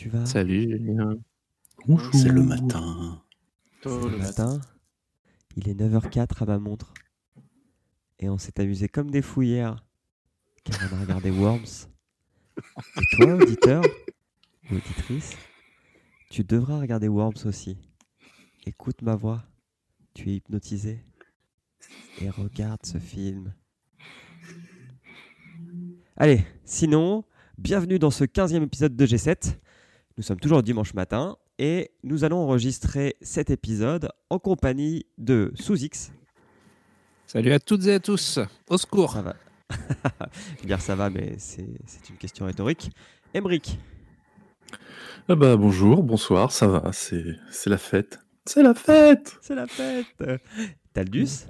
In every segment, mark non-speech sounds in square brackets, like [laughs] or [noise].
tu vas Salut Julien. Bonjour. C'est le matin. C'est le matin. Il est 9h04 à ma montre. Et on s'est amusé comme des fous hier. Car on a regardé Worms. Et toi, auditeur ou auditrice, tu devras regarder Worms aussi. Écoute ma voix. Tu es hypnotisé. Et regarde ce film. Allez, sinon, bienvenue dans ce 15e épisode de G7. Nous sommes toujours dimanche matin et nous allons enregistrer cet épisode en compagnie de Sous-X. Salut à toutes et à tous. Au secours. Ça va. Je veux dire ça va, mais c'est une question rhétorique. Emric. Ah bah bonjour, bonsoir, ça va, c'est la fête. C'est la fête C'est la fête Taldus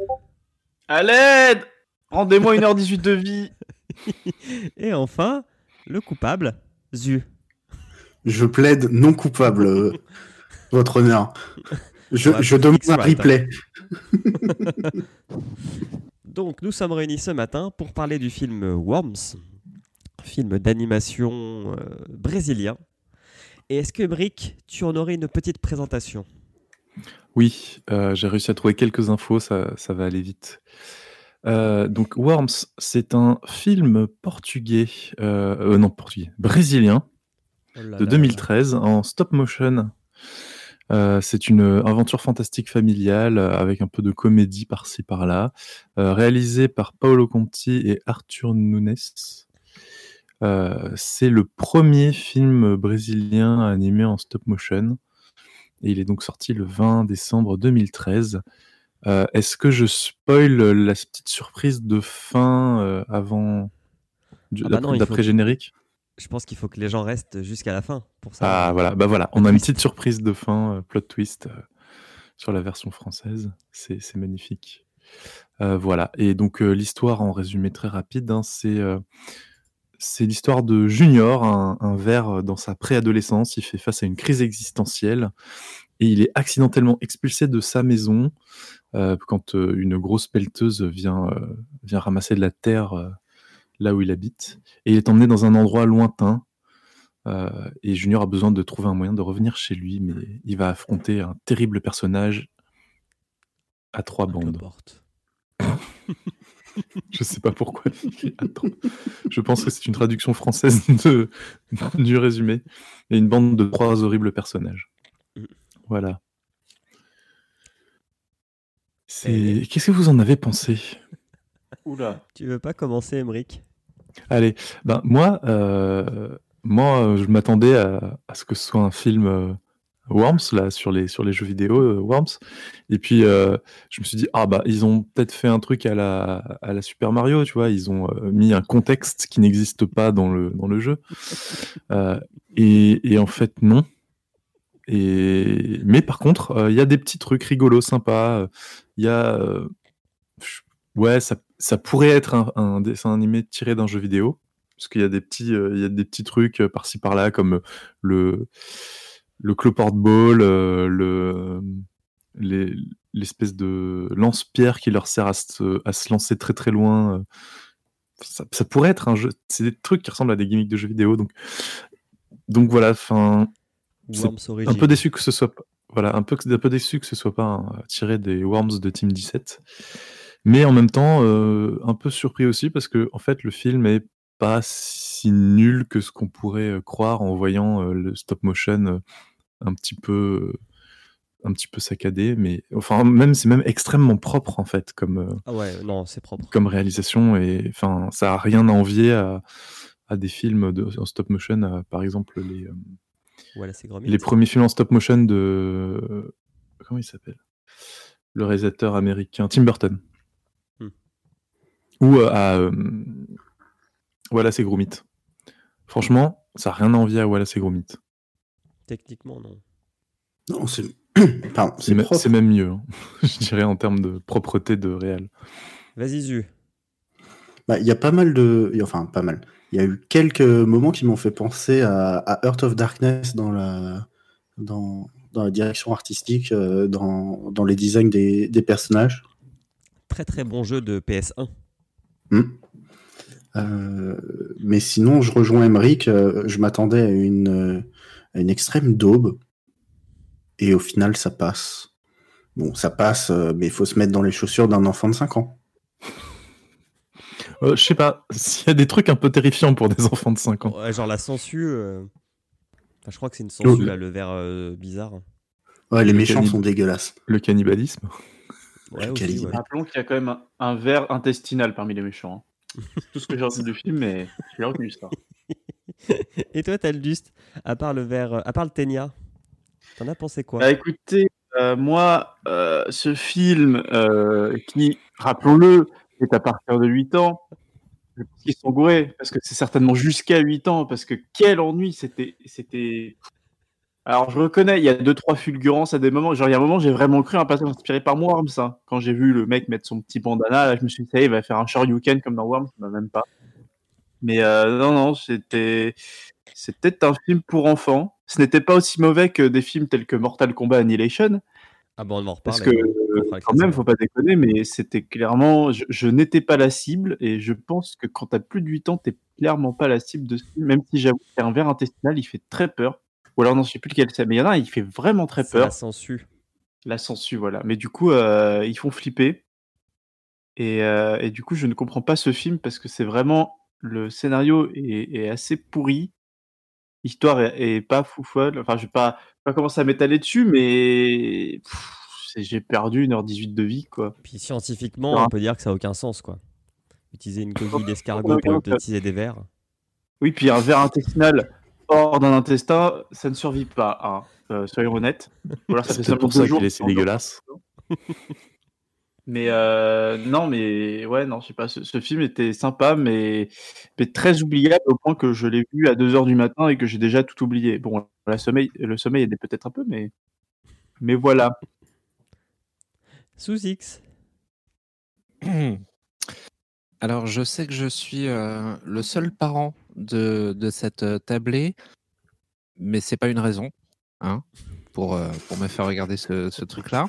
À l'aide Rendez-moi 1h18 de vie [laughs] Et enfin, le coupable, Zu. Je plaide non coupable, euh, [laughs] votre honneur. Je, demande un replay. [laughs] Donc, nous sommes réunis ce matin pour parler du film Worms, film d'animation euh, brésilien. Et est-ce que, Brick, tu en aurais une petite présentation? Oui, euh, j'ai réussi à trouver quelques infos, ça, ça va aller vite. Euh, donc Worms, c'est un film portugais, euh, euh, non portugais, brésilien oh de 2013 en stop motion. c'est une aventure fantastique familiale avec un peu de comédie par-ci par-là, réalisé par Paolo Conti et Arthur Nunes. c'est le premier film brésilien animé en stop motion et il est donc sorti le 20 décembre 2013. Euh, est-ce que je spoil la petite surprise de fin euh, avant ah bah d'après-générique Je pense qu'il faut que les gens restent jusqu'à la fin pour ça. Ah voilà, bah voilà, on a une petite surprise de fin, euh, plot twist sur la version française. C'est magnifique. voilà, et donc l'histoire en résumé très rapide, hein, c'est l'histoire de Junior, un, un ver dans sa préadolescence. Il fait face à une crise existentielle et il est accidentellement expulsé de sa maison euh, quand euh, une grosse pelleteuse euh, vient ramasser de la terre là où il habite. Et il est emmené dans un endroit lointain. et Junior a besoin de trouver un moyen de revenir chez lui, mais il va affronter un terrible personnage à trois bandes. [laughs] Je sais pas pourquoi. Je pense que c'est une traduction française [laughs] de, du résumé. Et une bande de trois horribles personnages. Mm. Voilà. C'est... Qu'est-ce que vous en avez pensé? Oula. Tu veux pas commencer, Emric? Allez, ben moi, euh, moi, je m'attendais à, ce que ce soit un film euh, Worms là sur les sur les jeux vidéo euh, Worms, et puis je me suis dit ah bah ils ont peut-être fait un truc à la à la Super Mario, tu vois, ils ont mis un contexte qui n'existe pas dans le dans le jeu, [laughs] et, et en fait non. Mais par contre, il y a des petits trucs rigolos, sympas. Il y a. Ouais, ça, ça, pourrait être un, dessin animé tiré d'un jeu vidéo. Parce qu'il y a des petits, euh, il y a des petits trucs par-ci par-là, comme le, le cloport ball, le, l'espèce de lance-pierre qui leur sert à se, à se, lancer très très loin. Ça, ça, pourrait être un jeu. C'est des trucs qui ressemblent à des gimmicks de jeux vidéo. Donc, donc voilà, enfin un peu déçu que ce soit voilà, un peu, un peu déçu que ce soit pas tiré des Worms de Team 17. Mais en même temps, euh, un peu surpris aussi parce que en fait, le film est pas si nul que ce qu'on pourrait euh, croire en voyant euh, le stop motion un petit peu un petit peu saccadé, mais enfin même c'est même extrêmement propre en fait comme ah ouais non c'est propre comme réalisation et enfin ça a rien à envier à, à des films de, en stop motion, par exemple les les premiers films en stop motion de. Comment il s'appelle? Le réalisateur américain Tim Burton. Ou euh, à. Euh, Wallace et Gromit. Franchement, ça n'a rien à envier à Wallace et Gromit. Techniquement, non. Non, c'est. [coughs] c'est même mieux, hein. [laughs] je dirais, en termes de propreté de réel. Vas-y, Zu. Bah, il y a pas mal de. Enfin, pas mal il y a eu quelques moments qui m'ont fait penser à, Earth of Darkness dans la, dans, dans la direction artistique, euh, dans, dans, les designs des, des, personnages. Très très bon jeu de PS1. Hmm. Euh, mais sinon, je rejoins Emmerich. euh, je m'attendais à une, euh, à une extrême daube. Et au final, ça passe. Bon, ça passe, euh, mais il faut se mettre dans les chaussures d'un enfant de 5 ans. Euh, je sais pas, [laughs] s'il y a des trucs un peu terrifiants pour des enfants de 5 ans. Ouais, genre la sangsue. euh, enfin, je crois que c'est une sangsue, le- là, le verre euh, bizarre. Ouais, les Le méchants sont dégueulasses. Le cannibalisme. Ouais, Le aussi, calibre. ouais. Rappelons qu'il y a quand même un, un verre intestinal parmi les méchants. hein. C'est tout ce que j'ai retenu du film, mais j'ai retenu ça. [laughs] Et toi, t'as le juste, à part le verre, euh, à part le ténia, t'en as pensé quoi? Bah écoutez, euh, moi, euh, ce film euh, qui, rappelons-le, est à partir de 8 ans, je pense qu'ils sont gourés, parce que c'est certainement jusqu'à 8 ans, parce que quel ennui, c'était... Alors je reconnais, il y a deux trois fulgurances à des moments. Genre il y a un moment, j'ai vraiment cru un passage inspiré par Worms. hein. Quand j'ai vu le mec mettre son petit bandana, là, je me suis dit, ça il va faire un Shoryuken comme dans Worms, bah, même pas. Mais euh, non, non, c'était c'était un film pour enfants. Ce n'était pas aussi mauvais que des films tels que Mortal Kombat Annihilation, Ah bon, on en reparle. parce que euh, quand même, faut pas déconner, mais c'était clairement, je, je n'étais pas la cible, et je pense que quand t'as plus de 8 ans, t'es clairement pas la cible de ce film, même si j'avoue qu'il y a un verre intestinal, il fait très peur. Ou alors non, je sais plus lequel c'est, mais il y en a un, il fait vraiment très peur. la sangsue. La sangsue, voilà. Mais du coup, euh, ils font flipper. Et, euh, et du coup, je ne comprends pas ce film parce que c'est vraiment le scénario est, est assez pourri. L'histoire est, est pas fou folle. Enfin, je vais pas, pas commencer à m'étaler dessus, mais pff, j'ai perdu 1h18 de vie, quoi. Puis scientifiquement, on peut dire que ça a aucun sens, quoi. Utiliser une [laughs] coquille d'escargot pour hypnotiser des vers. Oui, puis un verre intestinal hors d'un intestin, ça ne survit pas. hein. Euh, soyons honnêtes. Ou alors ça [laughs] fait pour ça qu'il est si dégueulasse. [laughs] Mais euh, non, mais ouais, non, je sais pas. Ce, ce film était sympa, mais, mais très oubliable au point que je l'ai vu à 2 heures du matin et que j'ai déjà tout oublié. Bon, la sommeil, le sommeil aidait peut-être un peu, mais, mais voilà. Sous X. [clears throat] Alors, je sais que je suis euh, le seul parent de, de cette euh, tablée, mais c'est pas une raison hein, pour, euh, pour me faire regarder ce, ce truc-là.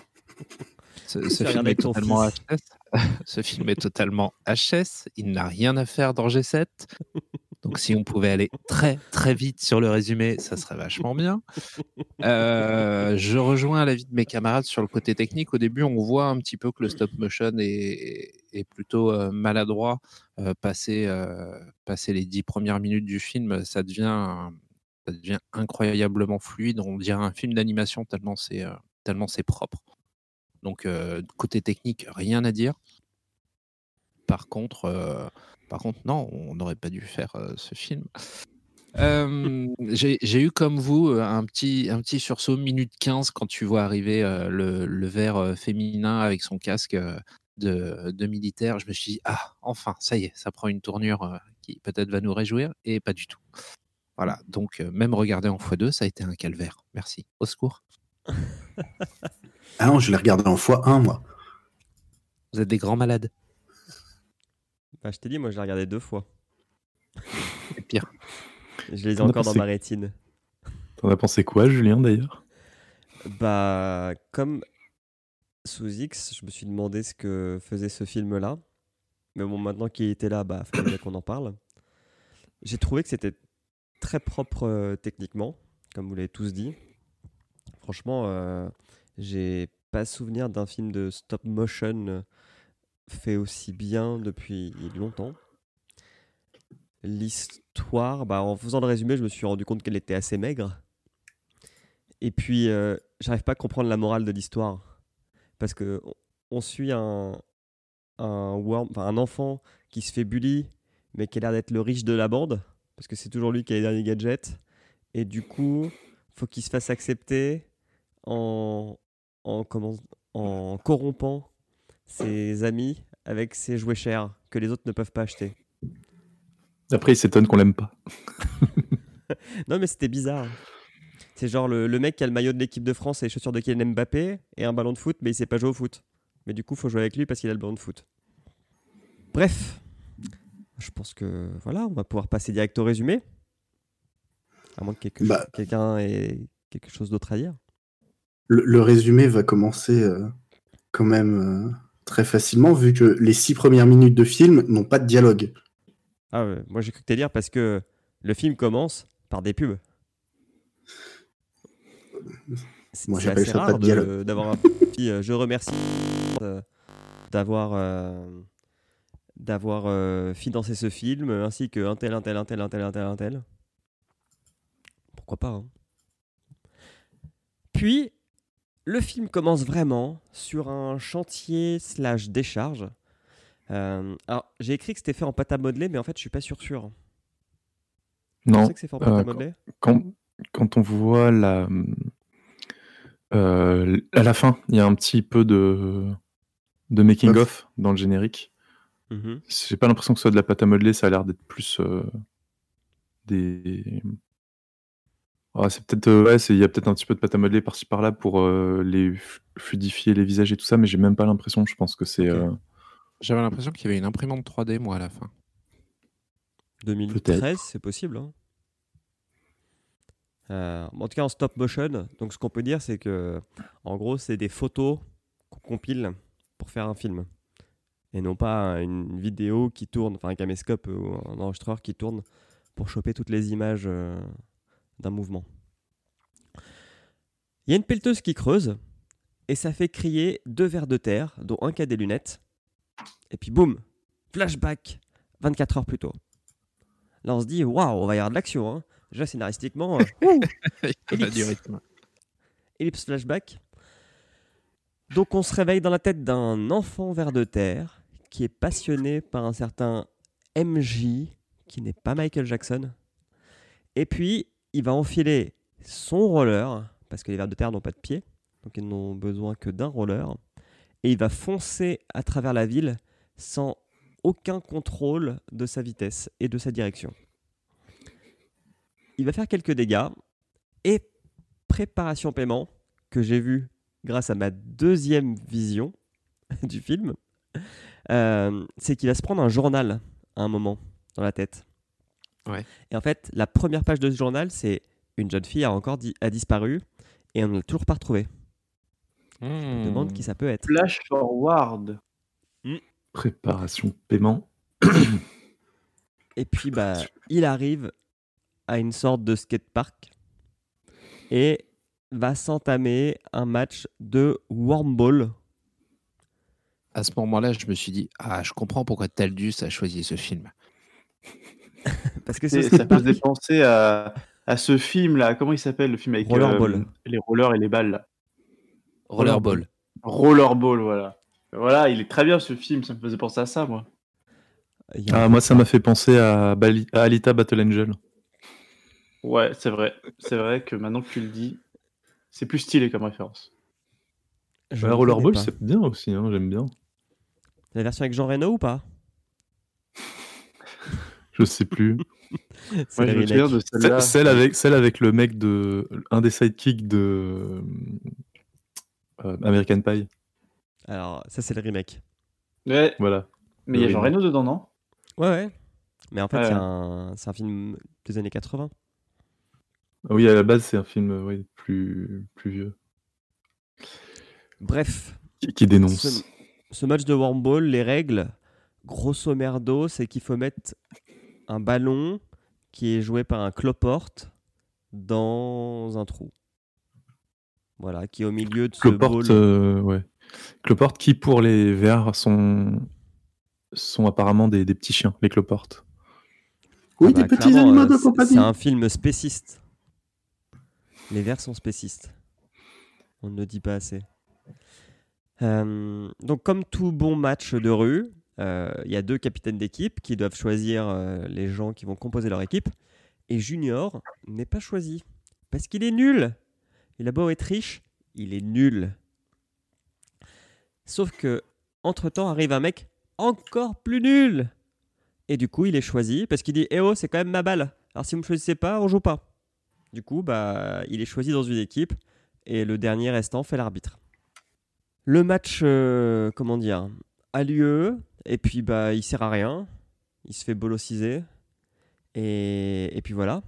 Ce, [laughs] ce film est totalement. HS. ce film est totalement HS. Il n'a rien à faire dans G7. [laughs] Donc, si on pouvait aller très très vite sur le résumé, ça serait vachement bien. Euh, je rejoins l'avis de mes camarades sur le côté technique. Au début, on voit un petit peu que le stop motion est, est plutôt euh, maladroit. Euh, passé, euh, passé les dix premières minutes du film, ça devient, ça devient incroyablement fluide. On dirait un film d'animation tellement c'est tellement c'est propre. Donc côté technique, rien à dire. Par contre, euh, par contre, non, on n'aurait pas dû faire euh, ce film. Euh, [laughs] J'ai eu comme vous euh, un petit, un petit sursaut minute 15 quand tu vois arriver euh, le, le verre euh, féminin avec son casque euh, de, de militaire. Je me suis dit, ah, enfin, ça y est, ça prend une tournure euh, qui peut-être va nous réjouir, et pas du tout. Voilà, donc euh, même regarder en x2, ça a été un calvaire. Merci. Au secours. Ah non, je l'ai regardé en x1, moi. Vous êtes des grands malades. Bah, je t'ai dit, moi, je l'ai regardé deux fois. [laughs] C'est pire. Je les ai encore dans ma rétine. T'en as pensé quoi, Julien, d'ailleurs? Bah, comme sous X, je me suis demandé ce que faisait ce film-là. Mais bon, maintenant qu'il était là, bah, fallait qu'on en parle. J'ai trouvé que c'était très propre euh, techniquement, comme vous l'avez tous dit. Franchement, euh, j'ai pas souvenir d'un film de stop motion euh, fait aussi bien depuis longtemps. L'histoire, bah, en faisant le résumé, je me suis rendu compte qu'elle était assez maigre. Et puis, euh, j'arrive pas à comprendre la morale de l'histoire. Parce que on- suit un, un, un enfant qui se fait bully, mais qui a l'air d'être le riche de la bande. Parce que c'est toujours lui qui a les derniers gadgets. Et du coup, faut qu'il se fasse accepter en, en, comment, en corrompant ses amis avec ses jouets chers que les autres ne peuvent pas acheter. Après, il s'étonne qu'on l'aime pas. [laughs] Non, mais c'était bizarre. C'est genre le, le mec qui a le maillot de l'équipe de France et les chaussures de Kylian Mbappé et un ballon de foot, mais il sait pas jouer au foot. Mais du coup, faut jouer avec lui parce qu'il a le ballon de foot. Bref, je pense que voilà, on va pouvoir passer direct au résumé. À moins que Bah. quelqu'un ait quelque chose d'autre à dire. Le, le résumé va commencer euh, quand même euh, très facilement, vu que les six premières minutes de film n'ont pas de dialogue. Ah ouais, moi j'ai cru que t'allais dire parce que le film commence par des pubs. C'est Moi, j'appelle assez ça pas rare de- dialogue. d'avoir un [laughs] petit euh, je remercie euh, d'avoir euh, d'avoir euh, financé ce film ainsi que un tel un tel un tel un tel un tel un tel. Pourquoi pas hein. Puis le film commence vraiment sur un chantier slash décharge. Euh, alors j'ai écrit que c'était fait en pâte à modeler, mais en fait je suis pas sûr sûr. Non, sais que c'est fait en pâte euh, à quand- modeler quand, quand on voit la. euh, à la fin, il y a un petit peu de, de making-of dans le générique. Mhm. J'ai pas l'impression que ce soit de la pâte à modeler, ça a l'air d'être plus euh, des. Ah, c'est peut-être euh, ouais, il y a peut-être un petit peu de pâte à modeler par-ci par-là pour euh, les fluidifier les visages et tout ça, mais j'ai même pas l'impression. Je pense que c'est euh, J'avais l'impression qu'il y avait une imprimante 3D, moi, à la fin. 2013, c'est possible. hein. Euh, en tout cas, en stop motion. Donc, ce qu'on peut dire, c'est que, en gros, c'est des photos qu'on compile pour faire un film. Et non pas une vidéo qui tourne, enfin un caméscope ou un enregistreur qui tourne pour choper toutes les images euh, d'un mouvement. Il y a une pelleteuse qui creuse et ça fait crier deux vers de terre, dont un qui a des lunettes. Et puis boum, flashback 24 heures plus tôt. Là, on se dit, waouh, on va y avoir de l'action. Hein. Déjà, scénaristiquement, euh, [laughs] Ellipse. du rythme. ellipse flashback. Donc, on se réveille dans la tête d'un enfant vers de terre qui est passionné par un certain MJ, qui n'est pas Michael Jackson. Et puis, il va enfiler son roller, parce que les vers de terre n'ont pas de pied, donc ils n'ont besoin que d'un roller. Et il va foncer à travers la ville sans aucun contrôle de sa vitesse et de sa direction. Il va faire quelques dégâts et préparation paiement que j'ai vu grâce à ma deuxième vision [laughs] du film, euh, c'est qu'il va se prendre un journal à un moment dans la tête. Ouais. Et en fait, la première page de ce journal, c'est une jeune fille a encore di- a disparu et on ne l'a toujours pas retrouvée. Je me demande qui ça peut être. Flash forward. préparation paiement. Et puis, bah, il arrive à une sorte de skatepark et va s'entamer un match de wormball. À ce moment-là, je me suis dit, ah, je comprends pourquoi Taldus a choisi ce film. [laughs] Parce que ce Ça se penser à, à ce film là. Comment il s'appelle le film avec Rollerball. euh, les rollers et les balles là? Rollerball. Rollerball, voilà. Voilà, il est très bien ce film. Ça me faisait penser à ça, moi. un Ah, moi, ça m'a fait penser à, Bali- à Alita Battle Angel. Ouais, c'est vrai. C'est vrai que maintenant que tu le dis, c'est plus stylé comme référence. Je Ouais, ne Rollerball, c'est bien aussi, hein, j'aime bien. La version avec Jean Reno ou pas? Je sais plus. [laughs] C'est Moi, le je me remake. souviens de celle-là. Celle, celle avec, celle avec le mec de. Un des sidekicks de. euh, American Pie. Alors, ça, c'est le remake. Ouais, Voilà. mais il y a Jean. Reno dedans, non? Ouais, ouais. Mais en fait, Ouais, c'est un, c'est un film des années 80. Ah oui, à la base, c'est un film oui, plus, plus vieux. Bref, Qui, qui dénonce. ce, ce match de Wormball, les règles, grosso merdo, c'est qu'il faut mettre un ballon qui est joué par un cloporte dans un trou. Voilà, qui est au milieu de ce Cloporte, ball. euh, ouais. Cloporte qui, pour les verts, sont, sont apparemment des, des petits chiens, les cloportes. Oui, Ah bah, des petits clairement, animaux euh, de c'est- compagnie. C'est un film spéciste. Les vers sont spécistes. On ne le dit pas assez. Euh, donc, comme tout bon match de rue, il y a deux capitaines d'équipe qui doivent choisir euh, les gens qui vont composer leur équipe. Et Junior n'est pas choisi parce qu'il est nul. Il a beau être riche, il est nul. Sauf que, entre-temps, arrive un mec encore plus nul. Et du coup, il est choisi parce qu'il dit Eh oh, c'est quand même ma balle. Alors si vous me choisissez pas, on joue pas. Du coup, bah, il est choisi dans une équipe et le dernier restant fait l'arbitre. Le match, euh, comment dire, a lieu et puis bah, il sert à rien. Il se fait bolossiser. Et, et puis voilà.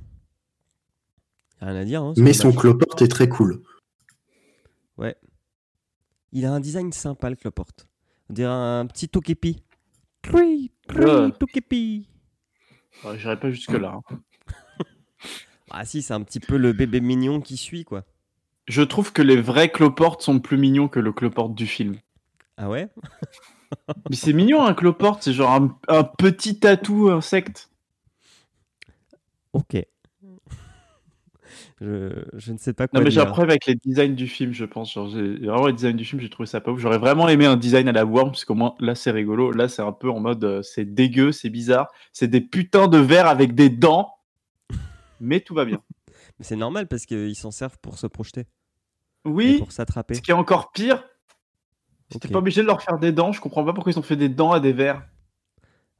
Y a rien à dire. hein, Mais son match. cloporte est très cool. Il a un design sympa, le cloporte. On dirait un petit tokepi. Tri, Ouais. tokepi. Ouais, J'irai pas jusque-là. hein. [laughs] Ah si, c'est un petit peu le bébé mignon qui suit, quoi. Je trouve que les vrais cloportes sont plus mignons que le cloporte du film. Ah ouais? [laughs] Mais c'est mignon un cloporte, c'est genre un, un petit tatou insecte. Ok. Je, je ne sais pas Non quoi mais j'ai un dire. problème avec les designs du film, je pense. Genre, vraiment les designs du film, j'ai trouvé ça pas ouf. J'aurais vraiment aimé un design à la Worm, parce qu'au moins là c'est rigolo. Là c'est un peu en mode euh, c'est dégueu, c'est bizarre. C'est des putains de verres avec des dents, mais tout va bien. Mais c'est normal parce qu'ils s'en servent pour se projeter, et Oui, pour s'attraper. ce qui est encore pire, c'était pas obligé de leur faire des dents. Je comprends pas pourquoi ils ont fait des dents à des verres.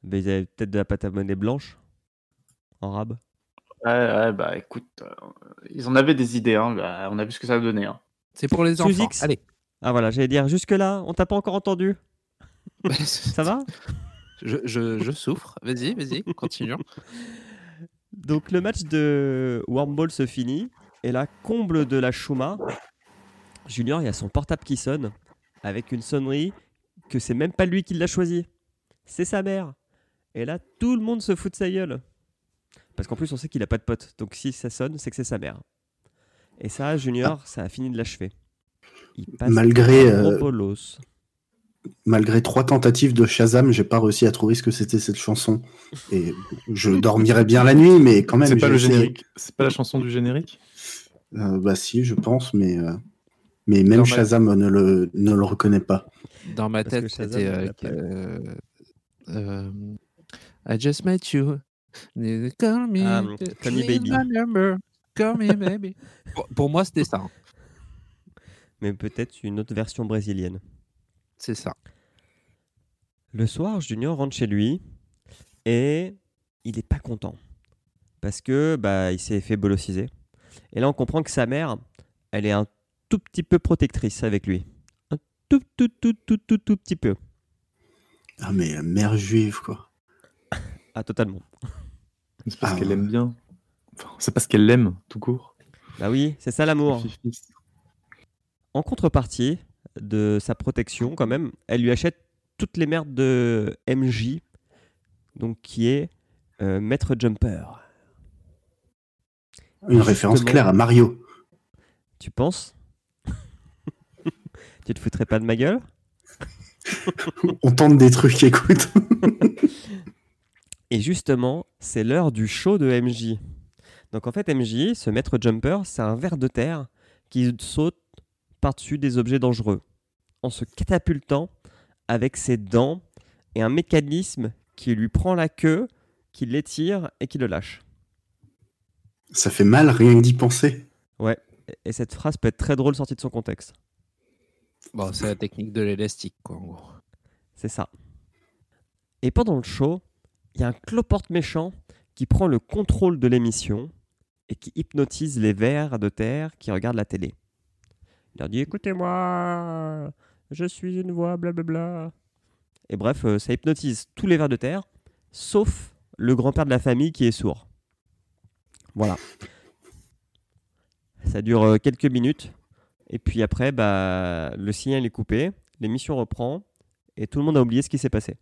Mais ils avaient peut-être de la pâte à monnaie blanche en rab. Ouais, ouais, bah écoute, euh, ils en avaient des idées, hein. bah, on a vu ce que ça a donné. Hein. C'est pour les Sous enfants. X. Allez. Ah voilà, j'allais dire jusque-là, on t'a pas encore entendu. Ça va? [laughs] Je, je, je souffre. Vas-y, vas-y, continuons. [laughs] Donc le match de Wormball se finit et là, comble de la Shuma, Junior, il y a son portable qui sonne avec une sonnerie que c'est même pas lui qui l'a choisi. C'est sa mère. Et là, tout le monde se fout de sa gueule. Parce qu'en plus, on sait qu'il a pas de pote. Donc si ça sonne, c'est que c'est sa mère. Et ça, Junior, ça a fini de l'achever. Il passe Malgré, un gros euh. Malgré trois tentatives de Shazam, j'ai pas réussi à trouver ce que c'était cette chanson. Et je dormirais bien la nuit, mais quand même. C'est pas le générique. C'est pas la chanson du générique? Euh, bah si, je pense, mais, euh, mais même Dans ma- Shazam ne le, ne le reconnaît pas. Dans ma tête, c'était. euh, euh, euh, I just met you. Call me. Ah, Call Me Baby. Call me baby. pour, pour moi, c'était ça. hein. Mais peut-être une autre version brésilienne. C'est ça. Le soir, Junior rentre chez lui et il n'est pas content parce que bah il s'est fait bolosiser. Et là, on comprend que sa mère, elle est un tout petit peu protectrice avec lui, un tout tout tout tout tout tout petit peu. Ah, mais la mère juive, quoi. Ah, totalement. C'est parce Ah, qu'elle ouais. aime bien. Enfin, c'est parce qu'elle l'aime, tout court. Bah oui, c'est ça l'amour. En contrepartie de sa protection, quand même, elle lui achète toutes les merdes de MJ, donc qui est euh, Maître Jumper. Une référence claire à Mario. Tu penses? Tu te foutrais pas de ma gueule? On tente des trucs, écoute. Et justement, c'est l'heure du show de MJ. Donc en fait, MJ, ce maître jumper, c'est un ver de terre qui saute par-dessus des objets dangereux en se catapultant avec ses dents et un mécanisme qui lui prend la queue, qui l'étire et qui le lâche. Ça fait mal rien que d'y penser. Et cette phrase peut être très drôle sortie de son contexte. Bon, c'est la technique de l'élastique, quoi, en gros. C'est ça. Et pendant le show, il y a un cloporte méchant qui prend le contrôle de l'émission et qui hypnotise les vers de terre qui regardent la télé. Il leur dit Écoutez-moi, je suis une voix, blablabla. Et bref, euh, ça hypnotise tous les vers de terre, sauf le grand-père de la famille qui est sourd. Voilà. Ça dure euh, quelques minutes. Et puis après, bah, le signal est coupé, l'émission reprend, et tout le monde a oublié ce qui s'est passé.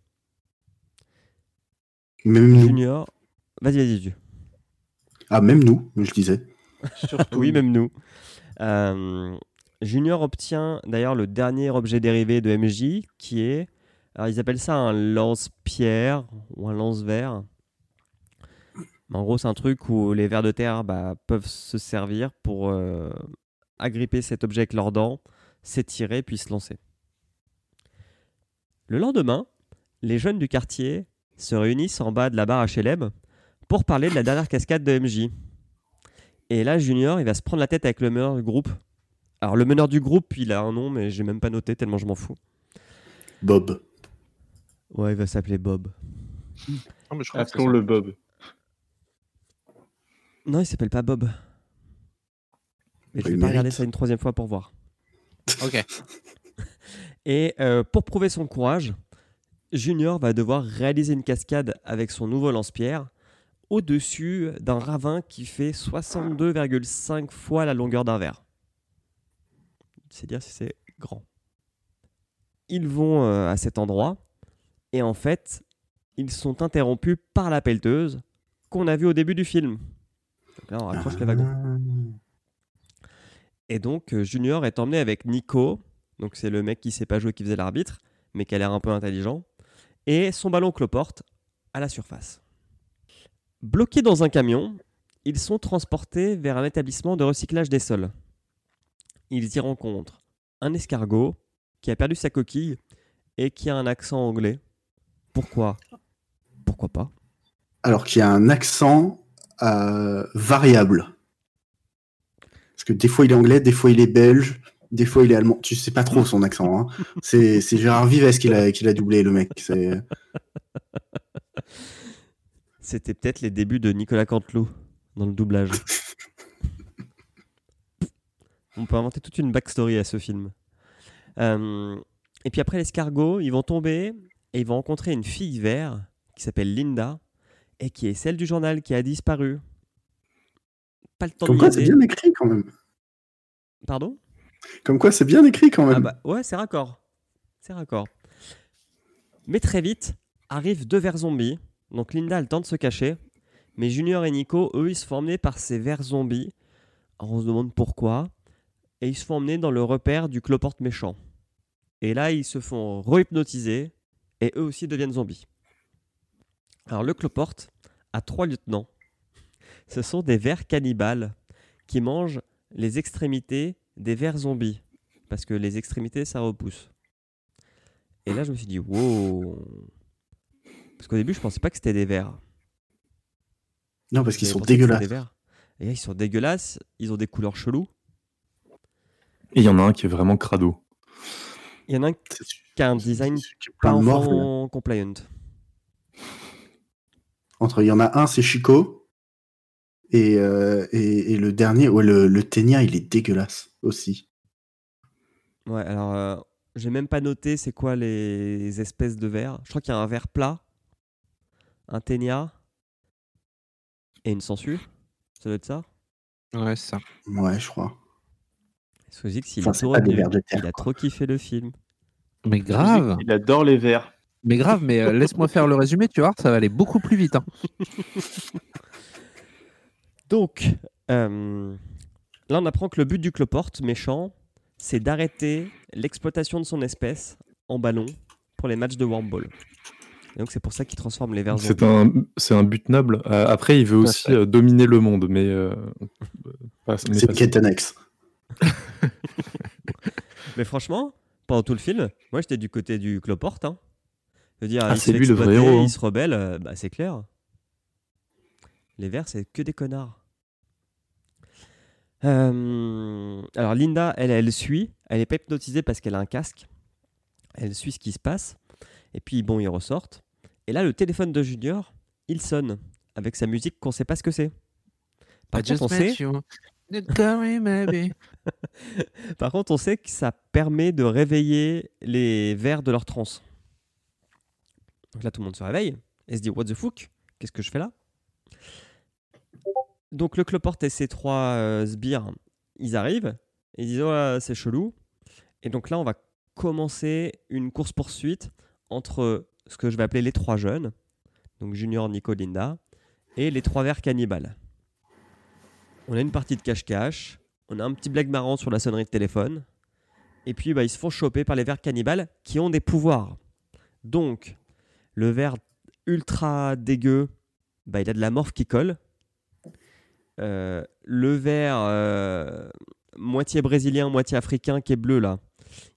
Même nous. Junior, vas-y, vas-y, Ju. Ah, même nous, je disais. [laughs] Surtout. Oui, même nous. Euh, Junior obtient d'ailleurs le dernier objet dérivé de MJ qui est, alors ils appellent ça un lance-pierre ou un lance-verre. Mais En gros, c'est un truc où les vers de terre bah, peuvent se servir pour euh, agripper cet objet avec leurs dents, s'étirer puis se lancer. Le lendemain, les jeunes du quartier se réunissent en bas de la barre HLM pour parler de la dernière cascade de MJ. Et là, Junior, il va se prendre la tête avec le meneur du groupe. Alors, le meneur du groupe, il a un nom, mais j'ai même pas noté tellement je m'en fous. Bob. Ouais, il va s'appeler Bob. Non, mais je crois que c'est Appelons-le Bob. Non, il s'appelle pas Bob. Mais je vais pas regarder ça une troisième fois pour voir. [laughs] Ok. [laughs] Et euh, pour prouver son courage, Junior va devoir réaliser une cascade avec son nouveau lance-pierre au-dessus d'un ravin qui fait 62,5 fois la longueur d'un verre. C'est dire si c'est grand. Ils vont euh, à cet endroit et en fait, ils sont interrompus par la pelleteuse qu'on a vu au début du film. Donc là, on raccroche les wagons. Et donc, euh, Junior est emmené avec Nico. Donc, c'est le mec qui sait pas jouer qui faisait l'arbitre, mais qui a l'air un peu intelligent. Et son ballon cloporte à la surface. Bloqués dans un camion, ils sont transportés vers un établissement de recyclage des sols. Ils y rencontrent un escargot qui a perdu sa coquille et qui a un accent anglais. Pourquoi? Pourquoi pas? Alors qu'il y a un accent euh, variable. Parce que des fois il est anglais, des fois il est belge, des fois il est allemand. Tu sais pas trop son accent. Hein. [laughs] C'est c'est Gérard Vives qui l'a qui l'a doublé, le mec. C'est- [laughs] C'était peut-être les débuts de Nicolas Canteloup dans le doublage. [laughs] On peut inventer toute une backstory à ce film. Euh, et puis après l'escargot, ils vont tomber et ils vont rencontrer une fille vert qui s'appelle Linda et qui est celle du journal qui a disparu. Pas le temps Comme de quoi c'est bien écrit quand même. Pardon? Comme quoi c'est bien écrit quand même. Ah bah ouais, c'est raccord. C'est raccord. Mais très vite, arrivent deux vers zombies. Donc Linda a le temps de se cacher. Mais Junior et Nico, eux, ils se font emmener par ces vers zombies. Alors on se demande pourquoi. Et ils se font emmener dans le repère du cloporte méchant. Et là, ils se font rehypnotiser. Et eux aussi deviennent zombies. Alors le cloporte a trois lieutenants. Ce sont des vers cannibales qui mangent les extrémités des vers zombies parce que les extrémités ça repousse. Et là je me suis dit wow. Parce qu'au début je pensais pas que c'était des vers. Non parce qu'ils sont dégueulasses. des vers. Et là ils sont dégueulasses, ils ont des couleurs cheloues. Et il y en a un qui est vraiment crado. Il y en a un qui a un design pas enfant compliant. Entre il y en a un c'est Chico et, euh, et, et le dernier ouais, le, le Ténia il est dégueulasse aussi. Ouais alors euh, j'ai même pas noté c'est quoi les espèces de vers. Je crois qu'il y a un ver plat, un ténia et une sangsue. Ça doit être ça? Ouais, ça. Ouais je crois. Parce que Zix, il, Enfin, c'est il a quoi. trop kiffé le film. Mais grave. Il adore les verts. Mais grave, mais euh, laisse-moi faire le résumé, tu vois, ça va aller beaucoup plus vite. hein. [laughs] Donc, euh, là, on apprend que le but du cloporte méchant, c'est d'arrêter l'exploitation de son espèce en ballon pour les matchs de Wormball. Et donc, c'est pour ça qu'il transforme les vers C'est un, c'est un but noble. Euh, après, il veut aussi euh, dominer le monde, mais. euh, C'est pas- quête annexe. [laughs] Mais franchement, pendant tout le film, moi, j'étais du côté du cloporte. Hein. Je veux dire, Ah, il lui le vrai héros, hein. Il se rebelle, bah, c'est clair. Les vers, c'est que des connards. Euh, alors Linda, elle, elle suit. Elle est pas hypnotisée parce qu'elle a un casque. Elle suit ce qui se passe. Et puis bon, ils ressortent. Et là, le téléphone de Junior, il sonne avec sa musique qu'on sait pas ce que c'est. Par I contre, on sait, [laughs] par contre, on sait que ça permet de réveiller les vers de leur transe. Donc là, tout le monde se réveille et se dit What the fuck? Qu'est-ce que je fais là? Donc le cloporte et ses trois euh, sbires, ils arrivent et ils disent Oh c'est chelou. Et donc là, on va commencer une course-poursuite entre ce que je vais appeler les trois jeunes, donc Junior, Nico, Linda, et les trois vers cannibales. On a une partie de cache-cache, on a un petit blague marrant sur la sonnerie de téléphone, et puis bah, ils se font choper par les vers cannibales qui ont des pouvoirs. Donc, le ver ultra dégueu, bah, il a de la morphe qui colle. Euh, le ver euh, moitié brésilien, moitié africain qui est bleu là,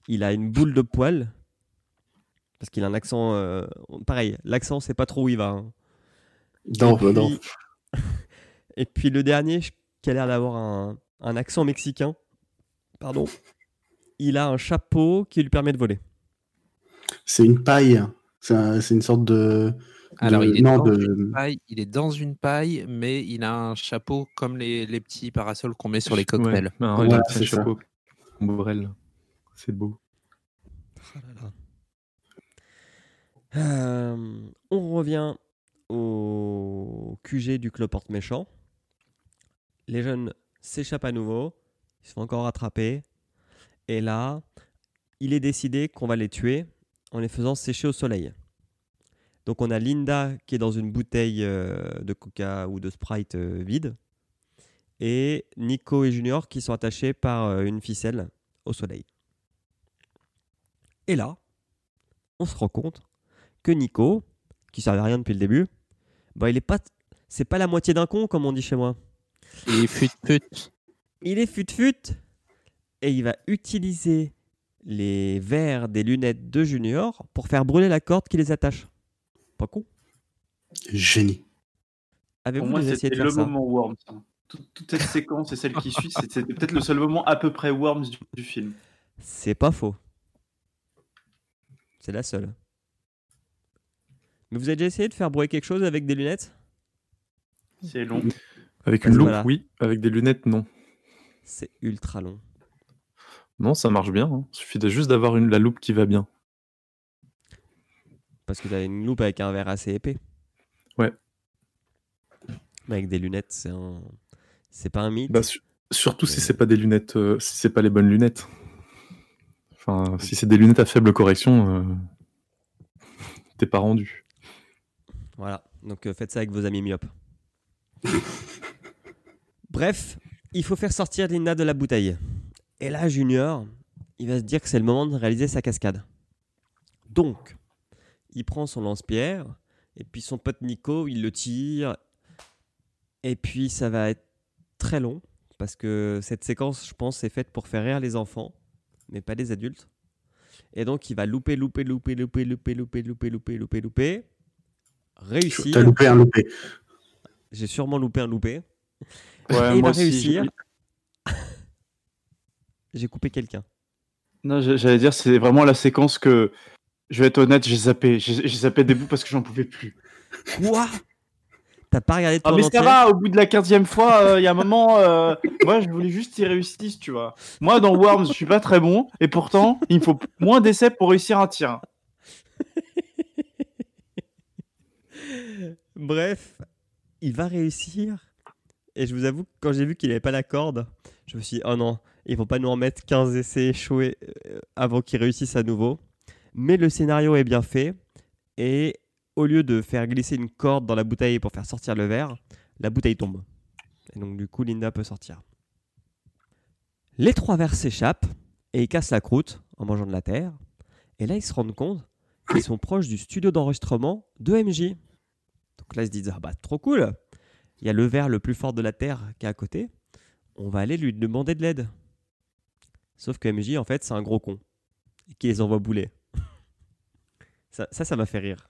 il a une boule de poils. Parce qu'il a un accent. euh, pareil, l'accent, c'est pas trop où il va. hein. Non, et, bah non. puis, et puis le dernier, qui a l'air d'avoir un, un accent mexicain, pardon, il a un chapeau qui lui permet de voler. C'est une paille. C'est un- c'est une sorte de. Alors, de- il est, non, dans de- une paille, il est dans une paille, mais il a un chapeau comme les, les petits parasols qu'on met sur les cocktails. Ouais, c'est chapeau. Ombrelle. C'est beau. Euh, on revient au QG du cloporte méchant. Les jeunes s'échappent à nouveau. Ils se font encore rattraper. Et là, il est décidé qu'on va les tuer en les faisant sécher au soleil. Donc on a Linda qui est dans une bouteille euh, de Coca ou de Sprite euh, vide. Et Nico et Junior qui sont attachés par euh, une ficelle au soleil. Et là, on se rend compte que Nico, qui servait à rien depuis le début, bah il est pas, c'est pas la moitié d'un con comme on dit chez moi. Et fut fut. Il est fut-fut et il va utiliser les verres des lunettes de Junior pour faire brûler la corde qui les attache. Pas con. Génie. Pour Avez-vous moi, c'était de faire le ça moment Worms. hein. Toute, toute cette séquence et celle qui suit, c'est- c'était peut-être le seul moment à peu près Worms du, du film. C'est pas faux. C'est la seule. Mais vous avez déjà essayé de faire brûler quelque chose avec des lunettes? C'est long. Avec une loupe, Voilà. oui. Avec des lunettes, non. C'est ultra long. Non, ça marche bien. hein. Il suffit de juste d'avoir une, la loupe qui va bien. Parce que t'as une loupe avec un verre assez épais. Ouais. Mais avec des lunettes, c'est un. C'est pas un mythe. Bah, su- surtout si c'est pas des lunettes, euh, si c'est pas les bonnes lunettes. Enfin, si c'est des lunettes à faible correction, euh, [laughs] t'es pas rendu. Voilà, donc euh, faites ça avec vos amis myopes. [laughs] Bref, il faut faire sortir Linda de la bouteille. Et là, Junior, il va se dire que c'est le moment de réaliser sa cascade. Donc, il prend son lance-pierre, et puis son pote Nico, il le tire, et puis ça va être très long, parce que cette séquence, je pense, est faite pour faire rire les enfants, mais pas les adultes. Et donc, il va louper, louper, louper, louper, louper, louper, louper, louper, louper, louper, réussir. T'as loupé un loupé. J'ai sûrement loupé un loupé. Ouais, Et il va aussi, réussir. [laughs] j'ai- coupé quelqu'un. Non, j'allais dire, c'est vraiment la séquence que, je vais être honnête, j'ai zappé. J'ai zappé des bouts parce que j'en pouvais plus. Quoi T'as pas regardé Ah, ton mais ça va, au bout de la 15e fois, euh, il y a un moment, euh, moi je voulais juste qu'il réussisse, tu vois. Moi dans Worms, je suis pas très bon, et pourtant, il me faut moins d'essais pour réussir un tir. Bref, il va réussir. Et je vous avoue que quand j'ai vu qu'il avait pas la corde, je me suis dit, oh non, ils vont pas nous en mettre 15 essais échoués euh, avant qu'il réussisse à nouveau. Mais le scénario est bien fait. Et au lieu de faire glisser une corde dans la bouteille pour faire sortir le verre, la bouteille tombe. Et donc du coup, Linda peut sortir. Les trois verres s'échappent et ils cassent la croûte en mangeant de la terre. Et là, ils se rendent compte qu'ils sont proches du studio d'enregistrement de MJ. Donc là, ils se disent Ah bah, trop cool Il y a le verre le plus fort de la Terre qui est à côté. On va aller lui demander de l'aide. Sauf que MJ, en fait, c'est un gros con. Qui les envoie bouler. Ça, ça m'a fait rire.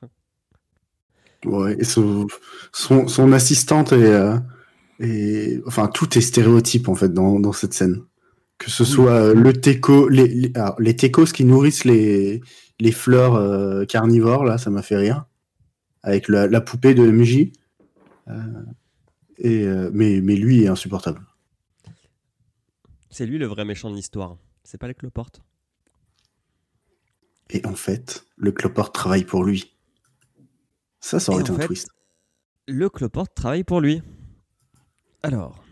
Ouais, et son, son, son assistante est, euh, est- Enfin, tout est stéréotype en fait dans, dans cette scène. Que ce soit euh, le teco, les, les, alors, les techos qui nourrissent les, les fleurs euh, carnivores, là, ça m'a fait rire. Avec la, la poupée de MJ. Et, mais, mais lui est insupportable. C'est lui le vrai méchant de l'histoire. C'est pas les cloportes. Et en fait, le cloporte travaille pour lui. Ça, ça aurait Et été un fait- twist. Le cloporte travaille pour lui. Alors.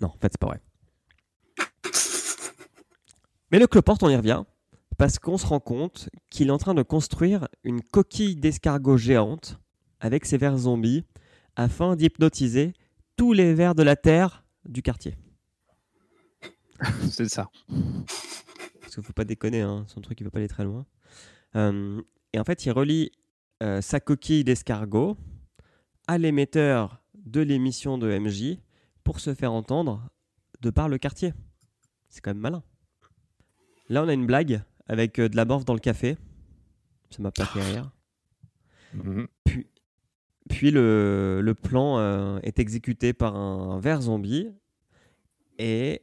Non, en fait, c'est pas vrai. [laughs] Mais le cloporte, on y revient. Parce qu'on se rend compte qu'il est en train de construire une coquille d'escargot géante avec ses vers zombies afin d'hypnotiser tous les vers de la terre du quartier. [laughs] C'est ça. Parce qu'il faut pas déconner, hein, son truc il va pas aller très loin. Euh, et en fait, il relie euh, sa coquille d'escargot à l'émetteur de l'émission de MJ pour se faire entendre de par le quartier. C'est quand même malin. Là, on a une blague avec euh, de la morve dans le café. Ça m'a pas fait rire. Mhm. Puis le, le plan euh, est exécuté par un ver zombie et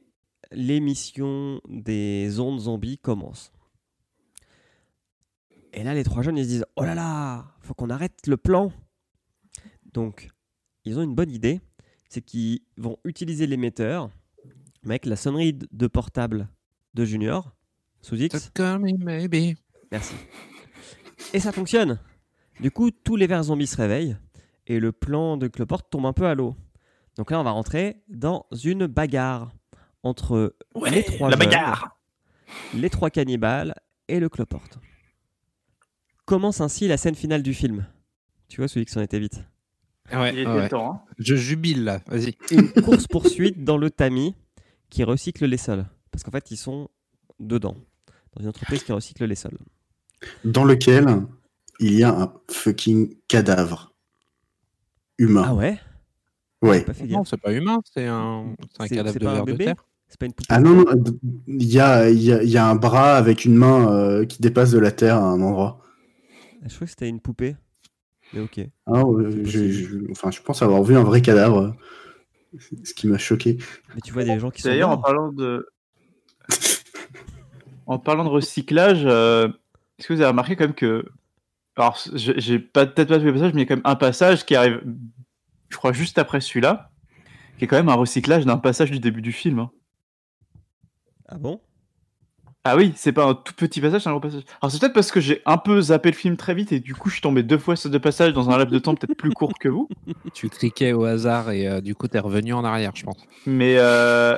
l'émission des ondes zombies commence. Et là, les trois jeunes, ils se disent Oh là là, faut qu'on arrête le plan. Donc, ils ont une bonne idée c'est qu'ils vont utiliser l'émetteur avec la sonnerie de- portable de Junior sous X. Maybe. Merci. Et ça fonctionne. Du coup, tous les vers zombies se réveillent et le plan de Cloporte tombe un peu à l'eau. Donc là, on va rentrer dans une bagarre entre les trois la jeunes, bagarre les trois cannibales et le Cloporte. Commence ainsi la scène finale du film. Tu vois, celui qui s'en était vite. Ouais, Il était ouais. temps. hein. Je jubile là, vas-y. Une course-poursuite dans le tamis qui recycle les sols. Parce qu'en fait, ils sont dedans. Dans une entreprise qui recycle les sols. Dans lequel il y a un fucking cadavre humain. Ah ouais? Ouais. J'ai pas fait Non, c'est pas humain, c'est un, c'est un cadavre de pas un ver de bébé? terre. C'est pas une poupée Ah non, non, il y a, il y, a, il y a un bras avec une main euh, qui dépasse de la terre à un endroit. Ah, Je crois que c'était une poupée. Mais ok. Ah, euh, je, enfin, je pense avoir vu un vrai cadavre, ce qui m'a choqué. Mais tu vois des gens qui sont D'ailleurs, en parlant de. [laughs] en parlant de recyclage, euh, est-ce que vous avez remarqué quand même que. Alors, j'ai peut-être pas tous les passages, mais il y a quand même un passage qui arrive, je crois, juste après celui-là, qui est quand même un recyclage d'un passage du début du film. hein. Ah bon? Ah oui, c'est pas un tout petit passage, c'est un gros passage. Alors, c'est peut-être parce que j'ai un peu zappé le film très vite et du coup, je suis tombé deux fois sur deux passages dans un laps de temps peut-être plus court que vous. [laughs] Tu cliquais au hasard et euh, du coup, t'es revenu en arrière, je pense. Mais euh,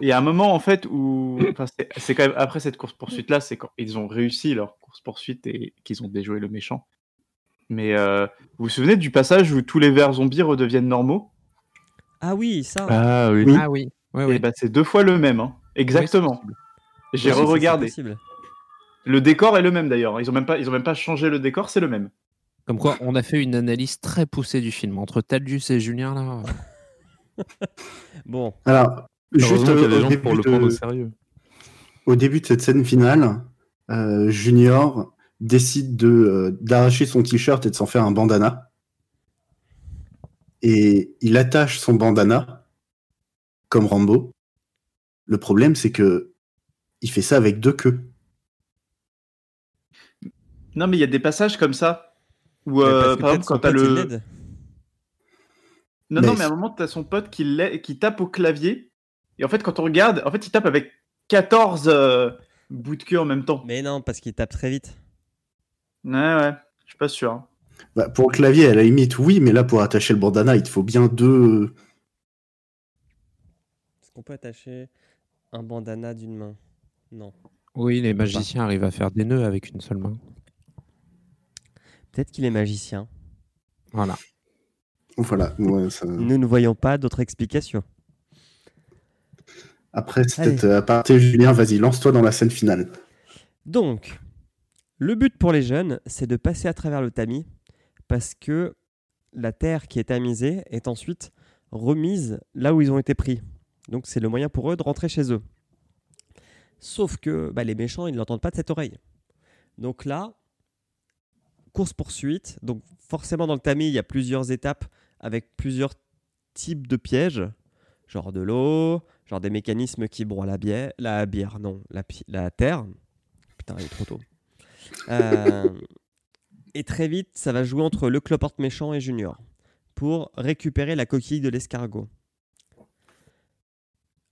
il y a un moment en fait où, enfin, c'est- quand même après cette course poursuite là, c'est quand ils ont réussi leur course poursuite et qu'ils ont déjoué le méchant. Mais euh, vous vous souvenez du passage où tous les vers zombies redeviennent normaux? Ah oui, ça. Ah oui. Oui. Ah oui, oui, Et oui. bah, c'est deux fois le même, hein. Exactement. J'ai Oui, re-regardé. Le décor est le même d'ailleurs. Ils ont même pas, ils ont même pas changé le décor, c'est le même. Comme quoi, on a fait une analyse très poussée du film. Entre Taldus et Julien, là. [laughs] Bon, Alors, juste y a euh, des au, gens début pour le de, prendre au sérieux. au début de cette scène finale, euh, Junior décide de euh, d'arracher son t-shirt et de s'en faire un bandana. Et il attache son bandana comme Rambo. Le problème, c'est que il fait ça avec deux queues. Non, mais il y a des passages comme ça où, euh, par exemple, quand t'as le. Non, Mais non, mais à un moment, t'as son pote qui tape au clavier. Et en fait, quand on regarde, en fait, il tape avec 14 euh, bouts de queue en même temps. Mais non, parce qu'il tape très vite. Ouais, ouais, je suis pas sûr. hein. Bah, pour le clavier, à la limite, oui, mais là, pour attacher le bandana, il te faut bien deux. Est-ce qu'on peut attacher un bandana d'une main Non. Oui, les magiciens arrivent à faire des nœuds avec une seule main. Peut-être qu'il est magicien. Voilà. Voilà. ouais, ça- Nous ne voyons pas d'autre explication. Après cette euh, aparté, Julien, vas-y, lance-toi dans la scène finale. Donc, le but pour les jeunes, c'est de passer à travers le tamis parce que la terre qui est tamisée est ensuite remise là où ils ont été pris. Donc, c'est le moyen pour eux de rentrer chez eux. Sauf que bah, les méchants, ils ne l'entendent pas de cette oreille. Donc là, course-poursuite. Donc, forcément, dans le tamis, il y a plusieurs étapes avec plusieurs types de pièges, genre de l'eau, genre des mécanismes qui broient la bière, la bière, non, la, terre. Putain, il est trop tôt. Euh, et très vite, ça va jouer entre le cloporte méchant et Junior pour récupérer la coquille de l'escargot.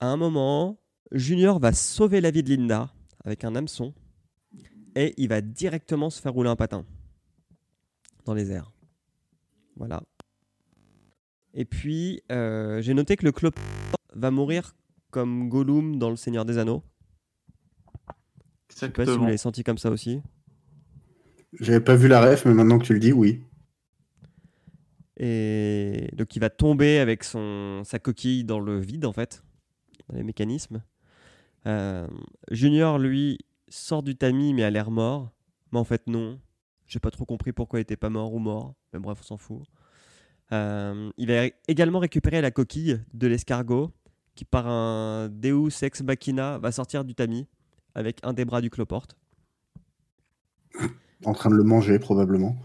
À un moment, Junior va sauver la vie de Linda avec un hameçon et il va directement se faire rouler un patin dans les airs. Voilà. Et puis, euh, j'ai noté que le cloporte va mourir comme Gollum dans Le Seigneur des Anneaux. Je sais pas si vous Exactement. l'avez senti comme ça aussi. J'avais pas vu la ref, mais maintenant que tu le dis, oui. Et donc il va tomber avec son, sa coquille dans le vide en fait, dans les mécanismes. Euh, Junior lui sort du tamis mais a l'air mort. Mais en fait non. J'ai pas trop compris pourquoi il était pas mort ou mort. Mais bref, on s'en fout. Euh, il va également récupérer la coquille de l'escargot qui par un Deus ex machina va sortir du tamis avec un des bras du cloporte. En train de le manger, probablement.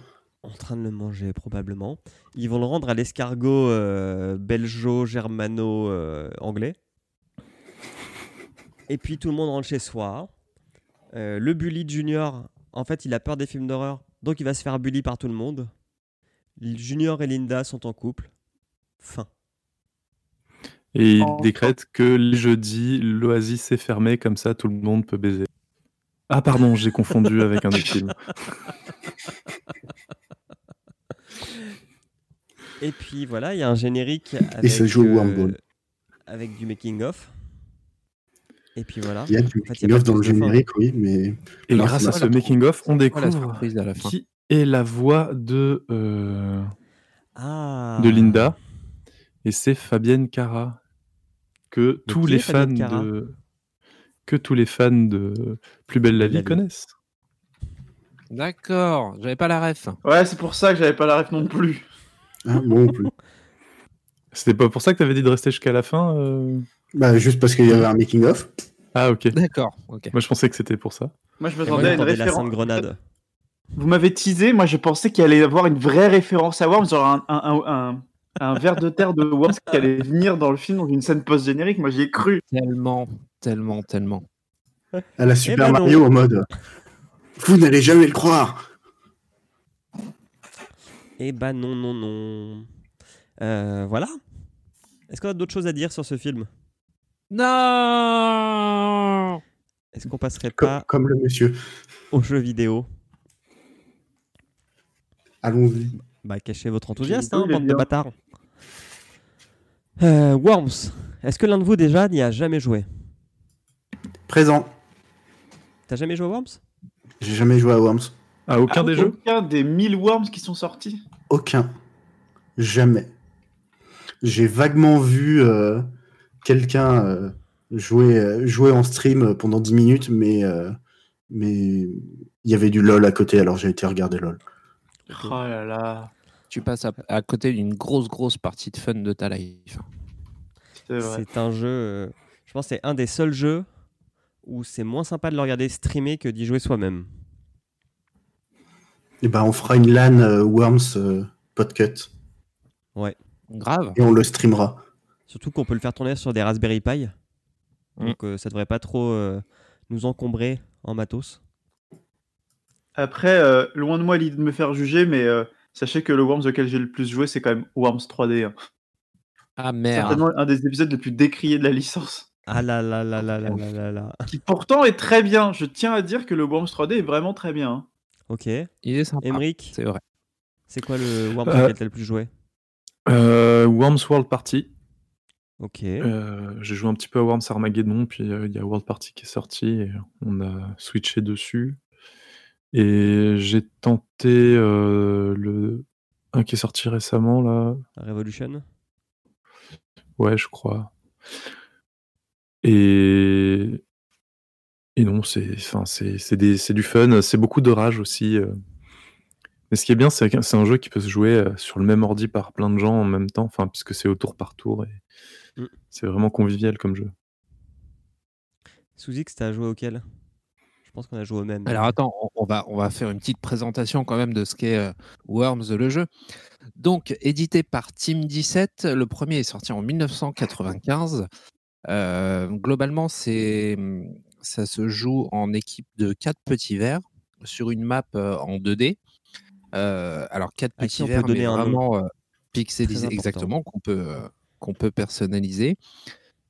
en train de le manger probablement. Ils vont le rendre à l'escargot euh, belgeo-germano-anglais. Et puis tout le monde rentre chez soi. Euh, le bully Junior, en fait, il a peur des films d'horreur, donc il va se faire bully par tout le monde. Junior et Linda sont en couple. Fin. Et il décrète que les jeudis, l'oasis est fermée, comme ça tout le monde peut baiser. Ah pardon, j'ai confondu avec un autre [laughs] film. Et puis voilà, il y a un générique avec, ça joue euh, avec du making of. Et puis voilà. Il y a du En fait, il y making a pas of dans le plus de fin. générique, oui, mais Et Non, grâce à ce making-of, on découvre surprise à la fin. qui est la voix de, euh, Ah. de Linda. Et c'est Fabienne Cara. Que tous les fans de. Que tous les fans de Plus belle la vie connaissent. D'accord, j'avais pas la ref. Ouais, c'est pour ça que j'avais pas la ref non plus. moi non plus. C'était pas pour ça que t'avais dit de rester jusqu'à la fin euh Bah, juste parce qu'il y avait un making of. Ah, ok. D'accord, ok. Moi, je pensais que c'était pour ça. Moi, je m'attendais à une la référence. Sainte Grenade. Vous m'avez teasé, moi je pensais qu'il allait y avoir une vraie référence à Worms, genre un, un, un, un, un ver de terre de Worms qui allait venir dans le film dans une scène post-générique. Moi j'y ai cru. Tellement, tellement, tellement. À la Super ben non. Mario en mode. Vous n'allez jamais le croire. Eh bah non, non, non. Euh, voilà. Est-ce qu'on a d'autres choses à dire sur ce film? Non Est-ce qu'on passerait Comme, pas comme le monsieur. aux jeux vidéo? Allons-y. Bah, cachez votre enthousiasme, hein, bande de bâtards. Euh, Worms. Est-ce que l'un de vous déjà n'y a jamais joué? Présent. T'as jamais joué à Worms? J'ai jamais joué à Worms. Ah, aucun Ah, des jeux? Aucun des 1000 Worms qui sont sortis? Aucun. Jamais. J'ai vaguement vu euh, quelqu'un euh, jouer, euh, jouer en stream pendant 10 minutes, mais euh, mais il y avait du LOL à côté, alors j'ai été regarder LOL. Oh là là. Tu passes à, à côté d'une grosse, grosse partie de fun de ta life. C'est vrai. C'est un jeu. euh, je pense que c'est un des seuls jeux où c'est moins sympa de le regarder streamer que d'y jouer soi-même. Et ben on fera une LAN euh, Worms euh, podcut Grave. et on le streamera. Surtout qu'on peut le faire tourner sur des Raspberry Pi. Mm. Donc euh, ça devrait pas trop euh, nous encombrer en matos. Après, euh, loin de moi l'idée de me faire juger, mais euh, sachez que le Worms auquel j'ai le plus joué, c'est quand même Worms 3D. hein. Ah merde. Certainement un des épisodes les plus décriés de la licence. Ah là là là là là là là là. Qui pourtant est très bien. Je tiens à dire que le Worms 3D est vraiment très bien. hein. Ok. Il est sympa. Emric, C'est vrai. c'est quoi le Worms Euh, auquel t'as le plus joué? Euh, Worms World Party. Ok. Euh, J'ai joué un petit peu à Worms Armageddon, puis euh, il y a World Party qui est sorti et on a switché dessus. Et j'ai tenté euh, le un qui est sorti récemment là. Revolution? Ouais, je crois. Et et non, c'est enfin c'est des- du fun, c'est beaucoup de rage aussi. euh. Mais ce qui est bien, c'est que c'est un jeu qui peut se jouer sur le même ordi par plein de gens en même temps, enfin puisque c'est au tour par tour et Mm. c'est vraiment convivial comme jeu. Sous X, t'as joué auquel? Je pense qu'on a joué au même. Alors attends, on- va, on va faire une petite présentation quand même de ce qu'est euh, Worms, le jeu. Donc, édité par Team 17, le premier est sorti en 1995. Euh, globalement, c'est, ça se joue en équipe de quatre petits verts sur une map euh, en 2D. Euh, alors, quatre À qui petits on peut verts, mais donner un nom. vraiment euh, pixelisés, exactement, qu'on peut, euh, qu'on peut personnaliser.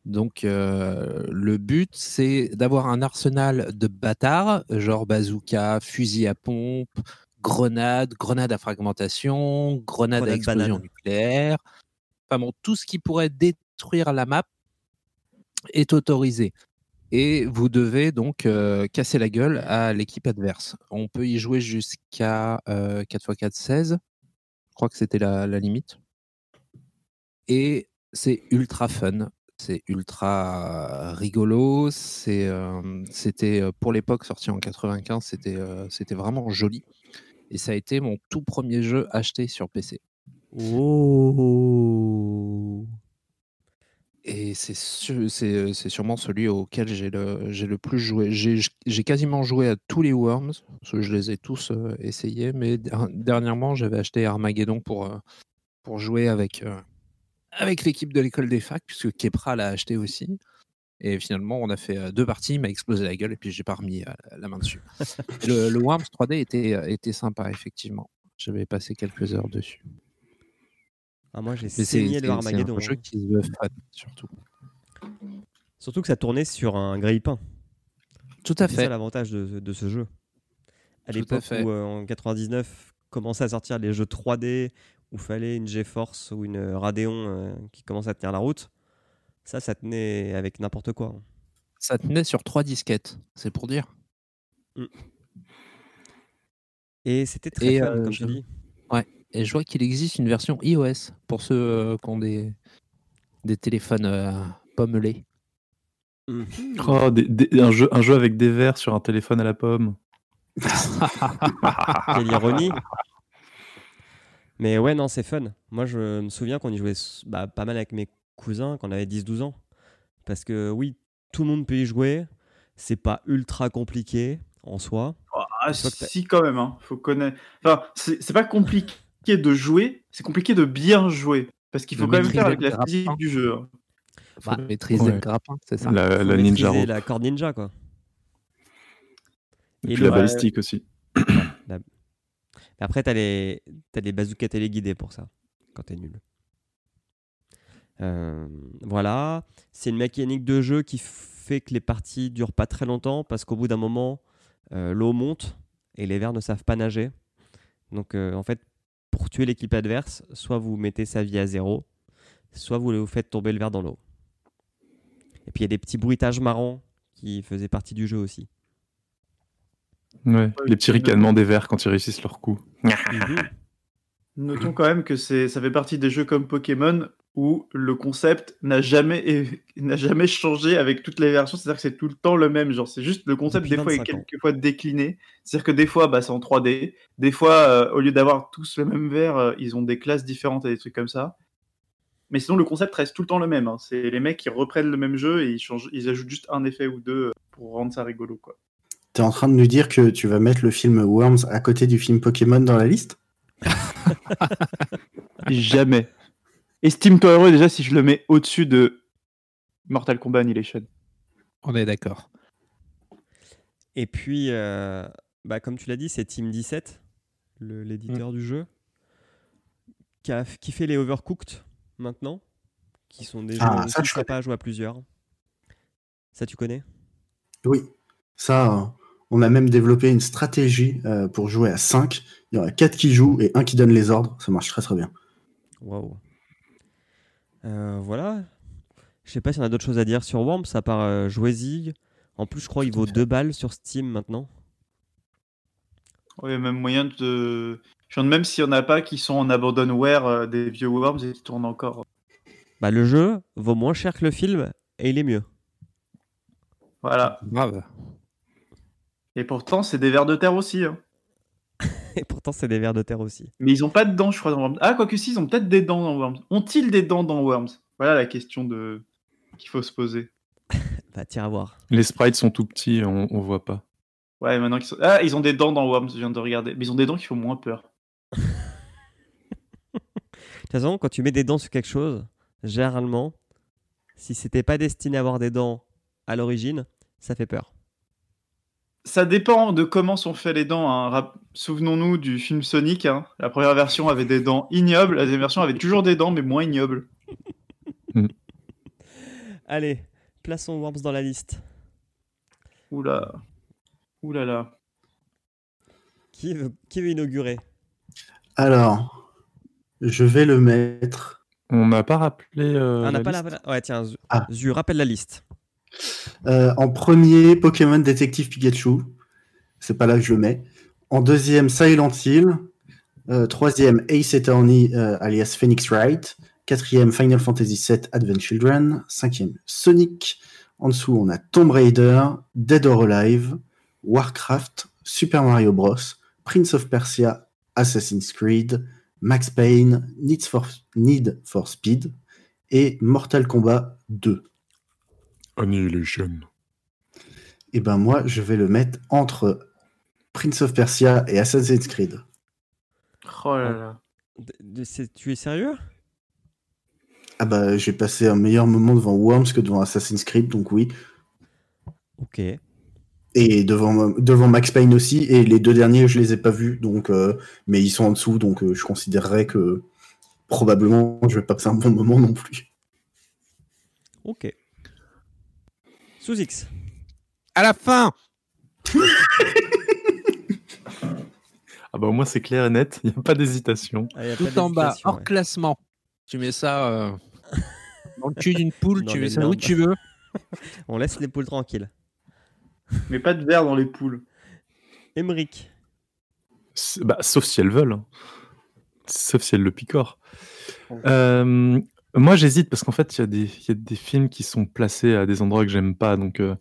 Donc, euh, le but, c'est d'avoir un arsenal de bâtards, genre bazooka, fusil à pompe, grenade, grenade à fragmentation, grenade à explosion banane. nucléaire. Enfin bon, tout ce qui pourrait détruire la map est autorisé. Et vous devez donc euh, casser la gueule à l'équipe adverse. On peut y jouer jusqu'à euh, 4x4, 16. Je crois que c'était la, la limite. Et c'est ultra fun. C'est ultra rigolo. C'est, euh, c'était euh, pour l'époque sorti en 95. C'était, euh, c'était vraiment joli. Et ça a été mon tout premier jeu acheté sur PC. Oh Et c'est, su- c'est, c'est sûrement celui auquel j'ai le, j'ai le plus joué. J'ai, j'ai quasiment joué à tous les Worms, parce que je les ai tous euh, essayés, mais der- dernièrement, j'avais acheté Armageddon pour, pour jouer avec, euh, avec l'équipe de l'école des facs, puisque Kepra l'a acheté aussi. Et finalement, on a fait euh, deux parties, il m'a explosé la gueule, et puis j'ai pas remis euh, la main dessus. [laughs] Le, le Worms 3D était, euh, était sympa, effectivement. J'avais passé quelques heures dessus. Ah, Moi j'ai c'est, saigné c'est- le c'est Armageddon. un jeu hein. qui se fun, surtout. Surtout que ça tournait sur un grille-pain. Tout à C'est fait. ça l'avantage de, de ce jeu. À l'époque où euh, en 99 commençaient à sortir les jeux 3D où fallait une GeForce ou une Radeon euh, qui commence à tenir la route, ça, ça tenait avec n'importe quoi. hein. Ça tenait sur trois disquettes, c'est pour dire. Et c'était très Et, fun, euh, comme je- dis. Et je vois qu'il existe une version iOS pour ceux euh, qui ont des, des téléphones euh, pommelés. Mhm. [laughs] Oh, des- des- un, jeu, un jeu avec des verres sur un téléphone à la pomme. Quelle ironie. Mais ouais, non, c'est fun. Moi, je me souviens qu'on y jouait bah, pas mal avec mes cousins quand on avait 10-12 ans. Parce que oui, tout le monde peut y jouer. C'est pas ultra compliqué en soi. Ah, si, quand même. Hein. Faut connaître. Enfin, c'est pas compliqué de jouer, c'est compliqué de bien jouer. Parce qu'il De faut quand même faire avec la physique grappin. du jeu. hein. Faut Bah, maîtriser ouais. le grappin, c'est ça. La, la ninja la corde ninja, quoi. Et Et puis le- [coughs] la balistique aussi. Après, t'as les, t'as les bazookas téléguidés pour ça, quand t'es nul. Euh, voilà. C'est une mécanique de jeu qui fait que les parties durent pas très longtemps parce qu'au bout d'un moment, euh, l'eau monte et les vers ne savent pas nager. Donc, euh, en fait, pour tuer l'équipe adverse, soit vous mettez sa vie à zéro, soit vous vous faites tomber le verre dans l'eau. Et puis, il y a des petits bruitages marrants qui faisaient partie du jeu aussi. Ouais. Les petits ricanements des verres quand ils réussissent leur coup. [laughs] Notons quand même que c'est, ça fait partie des jeux comme Pokémon où le concept n'a jamais, é- [laughs] n'a jamais changé avec toutes les versions. C'est-à-dire que c'est tout le temps le même. Genre, c'est juste le concept des fois est 25 ans. quelques fois décliné. C'est-à-dire que des fois, bah, c'est en 3D. Des fois, euh, au lieu d'avoir tous le même verre, euh, ils ont des classes différentes et des trucs comme ça. Mais sinon, le concept reste tout le temps le même. hein. C'est les mecs qui reprennent le même jeu et ils, changent, ils ajoutent juste un effet ou deux pour rendre ça rigolo. Quoi. T'es en train de nous dire que tu vas mettre le film Worms à côté du film Pokémon dans la liste? [laughs] Jamais. Estime-toi heureux déjà si je le mets au-dessus de Mortal Kombat Annihilation. On est d'accord. Et puis, euh, bah, comme tu l'as dit, c'est Team 17, le- l'éditeur du jeu, qui, a- qui fait les Overcooked maintenant, qui sont des jeux Ah, aussi ça, je à jouer à plusieurs. Ça, tu connais? Oui. Ça, euh, on a même développé une stratégie euh, pour jouer à 5. Il y en a 4 qui jouent et un qui donne les ordres. Ça marche très très bien. Waouh. Euh, voilà. Je sais pas si on a d'autres choses à dire sur Worms, à part euh, jouez-y. En plus, je crois qu'il vaut 2 balles sur Steam maintenant. Il y a même moyen de. Je me demande même s'il n'y en a pas qui sont en abandonware euh, des vieux Worms et qui tournent encore. Bah, le jeu vaut moins cher que le film et il est mieux. Voilà. Brave. Et pourtant, c'est des vers de terre aussi. hein. [laughs] Et pourtant, c'est des vers de terre aussi. Mais ils ont pas de dents, je crois, dans Worms. Ah, quoique si, ils ont peut-être des dents dans Worms. Ont-ils des dents dans Worms? Voilà la question de... qu'il faut se poser. [laughs] Bah, tire à voir. Les sprites sont tout petits, on, on voit pas. Ouais, maintenant qu'ils sont. Ah, ils ont des dents dans Worms, je viens de regarder. Mais ils ont des dents qui font moins peur. [laughs] De toute façon, quand tu mets des dents sur quelque chose, généralement, si c'était pas destiné à avoir des dents à l'origine, ça fait peur. Ça dépend de comment sont faites les dents. hein. Rap- Souvenons-nous du film Sonic. hein. La première version avait des dents ignobles, la deuxième version avait toujours des dents, mais moins ignobles. [laughs] Allez, plaçons Worms dans la liste. Oula. Oula là. Qui veut, qui veut inaugurer? Alors, je vais le mettre. On n'a pas rappelé. euh, Ah, On n'a pas liste la... Ouais, tiens, Zu, Ah. Zu, rappelle la liste. Euh, en premier, Pokémon Détective Pikachu. C'est pas là que je le mets. En deuxième, Silent Hill. Euh, troisième, Ace Attorney euh, alias Phoenix Wright. Quatrième, Final Fantasy VII Advent Children. Cinquième, Sonic. En dessous, on a Tomb Raider, Dead or Alive, Warcraft, Super Mario Bros, Prince of Persia, Assassin's Creed, Max Payne, Need for, Need for Speed et Mortal Kombat 2. Annihilation. Et ben moi, je vais le mettre entre Prince of Persia et Assassin's Creed. Oh là là. D- c'est- Tu es sérieux? Ah bah j'ai passé un meilleur moment devant Worms que devant Assassin's Creed, donc oui. Ok. Et devant, devant Max Payne aussi, et les deux derniers, je les ai pas vus, donc euh, mais ils sont en dessous, donc euh, je considérerais que probablement je vais pas passer un bon moment non plus. Ok. Sous X. À la fin Ah bah au moins c'est clair et net, il n'y a pas d'hésitation. Allez, y a Tout pas en bas, hors ouais. classement. Tu mets ça euh, [laughs] dans le cul d'une poule, Dans tu mets ça où tu veux. [laughs] On laisse les poules tranquilles. Mais pas de verre dans les poules. C'est- bah, sauf si elles veulent. hein. Sauf si elles le picorent. Euh, moi, j'hésite parce qu'en fait, il y, a des- il y a des films qui sont placés à des endroits que j'aime pas. Donc, euh,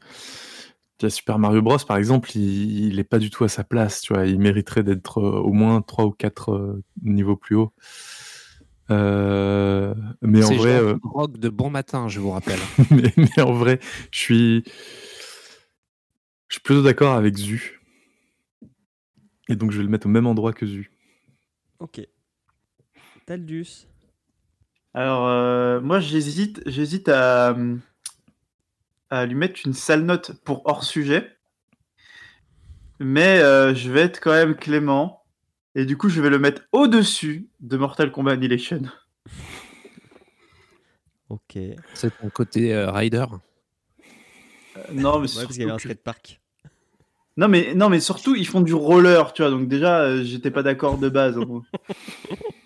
il y a Super Mario Bros, par exemple, il, il est pas du tout à sa place. Tu vois, il mériterait d'être euh, au moins 3 ou 4 niveaux plus haut. Euh, mais en vrai, euh, drogue de bon matin, je vous rappelle. [laughs] mais, mais en vrai, je suis, je suis plutôt d'accord avec Zu. Et donc, je vais le mettre au même endroit que Zu. Ok. Taldus. Alors, euh, moi, j'hésite, j'hésite à, à lui mettre une sale note pour hors sujet. Mais euh, je vais être quand même clément. Et du coup, je vais le mettre au-dessus de Mortal Kombat Annihilation. [laughs] Ok. C'est ton côté euh, rider? Euh, non, mais parce qu'il y surtout avait un que- skatepark. non, mais, non, mais surtout, ils font du roller, tu vois. Donc, déjà, euh, j'étais pas d'accord de base. [laughs]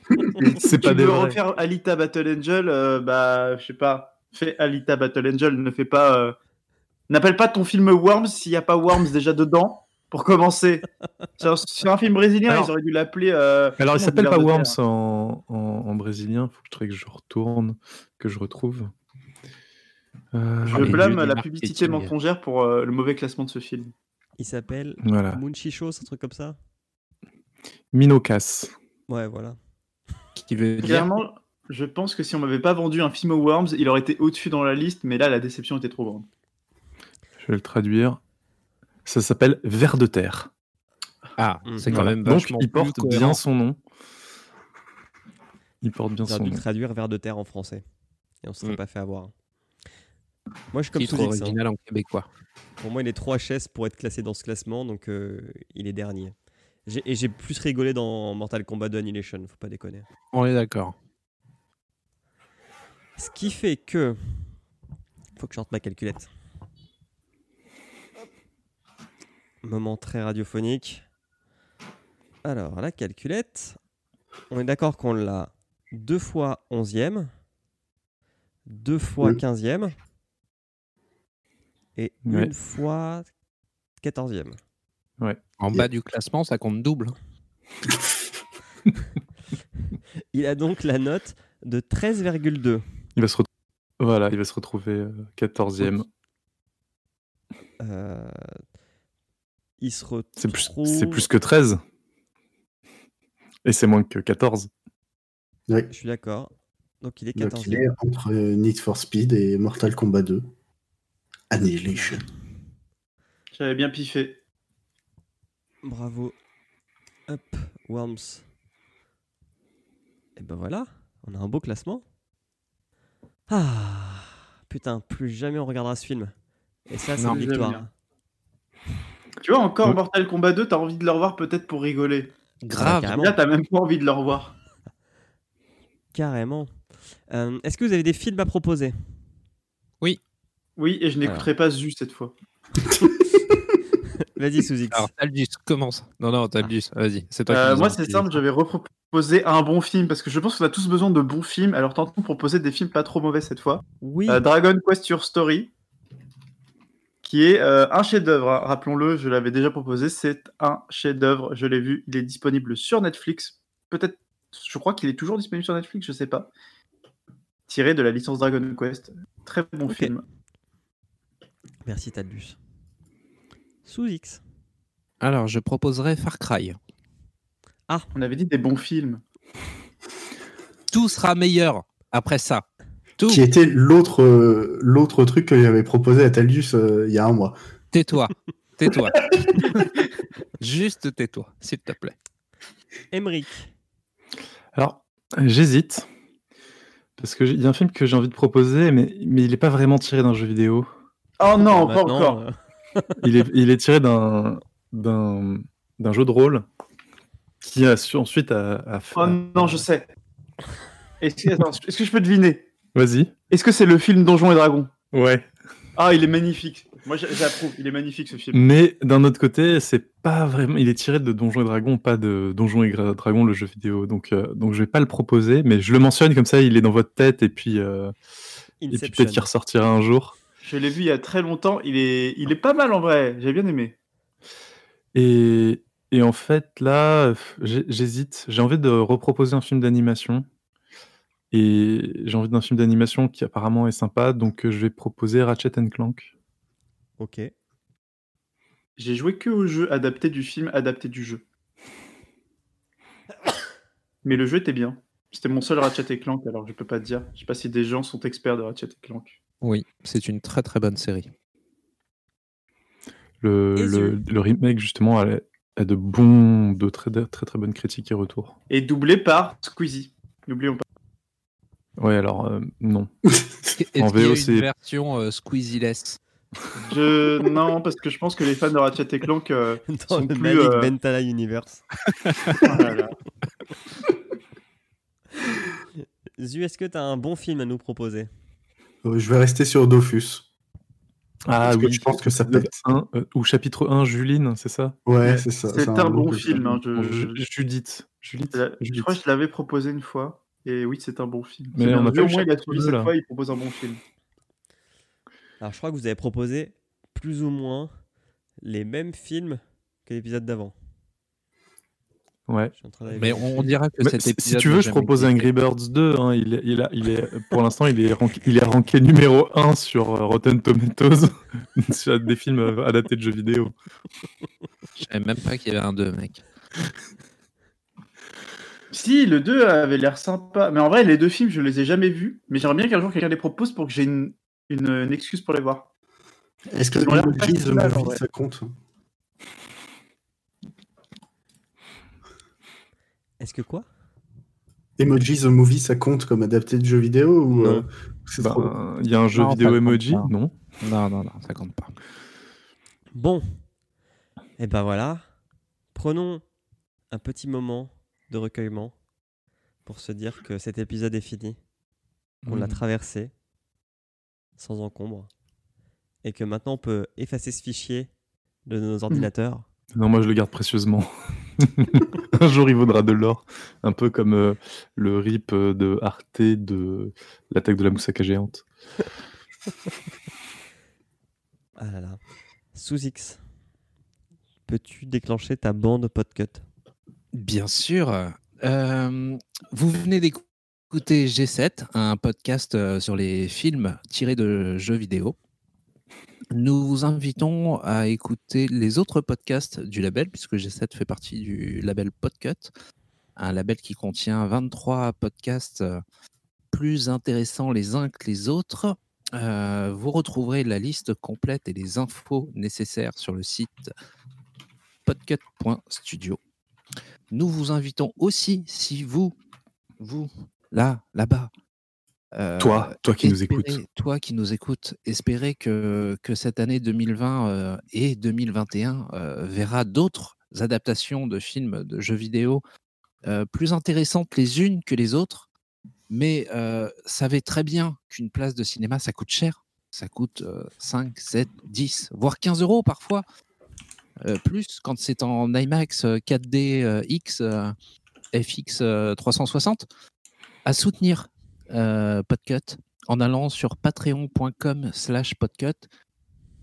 [laughs] C'est pas tu des veux vrais. refaire Alita Battle Angel, euh, bah, je sais pas. Fais Alita Battle Angel, ne fais pas. euh, N'appelle pas ton film Worms s'il n'y a pas Worms déjà dedans, pour commencer. Sur, sur un film brésilien, Alors- ils auraient dû l'appeler. euh, Alors, il comment s'appelle pas de Worms en, en, en brésilien. Faut que je, faudrait que je retourne, que je retrouve. Euh, Je blâme du la publicité marketing. mensongère pour euh, le mauvais classement de ce film. Il s'appelle voilà. Munchichos, un truc comme ça? Minokas. Ouais, voilà. Qui veut dire Clairement, je pense que si on m'avait pas vendu un film aux Worms, il aurait été au-dessus dans la liste, mais là, la déception était trop grande. Je vais le traduire. Ça s'appelle Vers de terre. Ah, Mm. c'est quand Voilà. même Donc, vachement il porte plus bien son nom. Il porte bien son dû nom. traduire vers de terre en français. Et on se serait Mm. pas fait avoir. Moi, je suis comme Titre hein. original en québécois. Pour moi, il est trop HS pour être classé dans ce classement, donc euh, il est dernier. Et j'ai plus rigolé dans Mortal Kombat 2 Annihilation, faut pas déconner. On est d'accord. Ce qui fait que. Faut que je sorte ma calculette. Moment très radiophonique. Alors, la calculette. On est d'accord qu'on l'a deux fois 11e, deux fois Oui. 15e et Ouais. une fois 14e. En bas du classement, ça compte double. [laughs] Il a donc la note de 13,2. Il va se retrouver. Voilà, il va se retrouver euh, 14e. Euh, il se retrouve. C'est plus, c'est plus que 13. Et c'est moins que 14. Oui. Je suis d'accord. Donc il est Donc, 14e. il est entre euh, Need for Speed et Mortal Kombat 2. Annihilation. J'avais bien piffé. Bravo. Hop, Worms. Et ben voilà, on a un beau classement. Ah, putain, plus jamais on regardera ce film. Et ça, c'est une victoire. Tu vois, encore Ouais. Mortal Kombat 2, t'as envie de le revoir peut-être pour rigoler. Grave. carrément. Là, t'as même pas envie de le revoir. [laughs] Carrément. Euh, Est-ce que vous avez des films à proposer? Oui, et je n'écouterai pas Zu cette fois. [laughs] Vas-y, Sous X. Alors, Taldus, commence. Non, non, Taldus, vas-y. C'est toi qui Euh, moi, c'est simple, je vais reproposer un bon film parce que je pense qu'on a tous besoin de bons films. Alors, tentons de proposer des films pas trop mauvais cette fois. Oui, Euh, Dragon Quest Your Story, qui est euh, un chef-d'œuvre. hein. Rappelons-le, je l'avais déjà proposé. C'est un chef-d'œuvre. Je l'ai vu. Il est disponible sur Netflix. Peut-être, je crois qu'il est toujours disponible sur Netflix. Je sais pas. Tiré de la licence Dragon Quest. Très bon film. merci Tadlus. Sous X. Alors, je proposerais Far Cry. On avait dit des bons films. Tout sera meilleur après ça. Tout. Qui était l'autre euh, l'autre truc que j'avais proposé à Talius euh, il y a un mois. Tais-toi. [laughs] Tais-toi. Juste tais-toi, s'il te plaît. Emric. Alors, j'hésite. Parce qu'il y a un film que j'ai envie de proposer, mais, mais il n'est pas vraiment tiré d'un jeu vidéo. Oh non, pas Maintenant, encore. Il est, il est tiré d'un d'un d'un jeu de rôle qui a su ensuite a, a fait. Oh non, je sais. Est-ce que, attends, est-ce que je peux deviner? Vas-y. Est-ce que c'est le film Donjons et Dragons? Ouais. Ah, il est magnifique. Moi, j'a- j'approuve. Il est magnifique ce film. Mais d'un autre côté, c'est pas vraiment. Il est tiré de Donjons et Dragons, pas de Donjons et Dragons, le jeu vidéo. Donc, euh, donc je vais pas le proposer, mais je le mentionne comme ça, il est dans votre tête et puis, euh, et puis peut-être qu'il ressortira un jour. Je l'ai vu il y a très longtemps. Il est, il est pas mal en vrai. J'ai bien aimé. Et, et en fait, là, j'hésite. J'ai envie de reproposer un film d'animation. Et j'ai envie d'un film d'animation qui apparemment est sympa, donc je vais proposer Ratchet and Clank. Ok. J'ai joué que au jeu adapté du film, adapté du jeu. [coughs] Mais le jeu était bien. C'était mon seul Ratchet et Clank, alors je peux pas te dire. Je sais pas si des gens sont experts de Ratchet et Clank. Oui, c'est une très très bonne série. Le, Et le, le remake, justement, a, a de bons, de très, de très très bonnes critiques et retours. Et doublé par Squeezie. N'oublions pas. Ouais, alors, euh, non. [laughs] Est-ce qu'il y a VO, une c'est- version euh, Squeezie-less? Je... Non, parce que je pense que les fans de Ratchet et Clank. euh, [laughs] Dans sont le plus, euh, Bentala Universe. [laughs] voilà. Zu, est-ce que tu as un bon film à nous proposer? Je vais rester sur Dofus. Ah Parce que oui, je pense que ça pète. 1, euh, ou chapitre 1, Juline, c'est ça? Ouais, c'est ça. C'est un bon film. hein, je... Judith. Judith, Je crois que je l'avais proposé une fois. Et oui, c'est un bon film. Mais on a Vu, au moins, il a deux, cette là. fois, il propose un bon film. Alors, je crois que vous avez proposé plus ou moins les mêmes films que l'épisode d'avant. Ouais. Je suis en train d'aller Mais on, on dira que Mais cet si- si épisode tu veux, je propose Angry. Birds 2. hein, il, est, il, a- il est, pour l'instant, il est, rank- il est ranké numéro 1 sur euh, Rotten Tomatoes, [laughs] sur des films euh, adaptés de jeux vidéo. Je savais même pas qu'il y avait un 2, mec. Si, le 2 avait l'air sympa. Mais en vrai, les deux films, je les ai jamais vus. Mais j'aimerais bien qu'un jour quelqu'un les propose pour que j'ai une, une, une excuse pour les voir. Est-ce que en Movie, ça compte Est-ce que quoi? Emoji the Movie, ça compte comme adapté de jeu vidéo ou Non. euh, c'est Bah, trop Il y a un jeu Non, vidéo emoji pas. Non. Non, non, non, ça compte pas. Bon. Et ben voilà. Prenons un petit moment de recueillement pour se dire que cet épisode est fini, qu'on l'a Mhm. traversé sans encombre, et que maintenant on peut effacer ce fichier de nos ordinateurs. Non, moi je le garde précieusement. [laughs] [laughs] un jour il vaudra de l'or. Un peu comme euh, le rip euh, de Arte de l'attaque de la moussaka géante. [laughs] Ah là là. Sous X, peux-tu déclencher ta bande podcut? Bien sûr. Euh, vous venez d'écouter G7, un podcast sur les films tirés de jeux vidéo. Nous vous invitons à écouter les autres podcasts du label, puisque G7 fait partie du label Podcut, un label qui contient 23 podcasts euh, plus intéressants les uns que les autres. Euh, vous retrouverez la liste complète et les infos nécessaires sur le site podcut.studio. Nous vous invitons aussi, si vous, vous, là, là-bas, euh, Toi, toi qui nous écoutes. Toi qui nous écoutes, espérez que, que cette année 2020 euh, et 2021 euh, verra d'autres adaptations de films, de jeux vidéo plus intéressantes les unes que les autres. Mais savez très bien qu'une place de cinéma, ça coûte cher. Ça coûte euh, 5, 7, 10, voire 15 euros parfois. Plus quand c'est en IMAX euh, 4D euh, X, euh, FX euh, 360. À soutenir Podcut en allant sur patreon.com slash podcut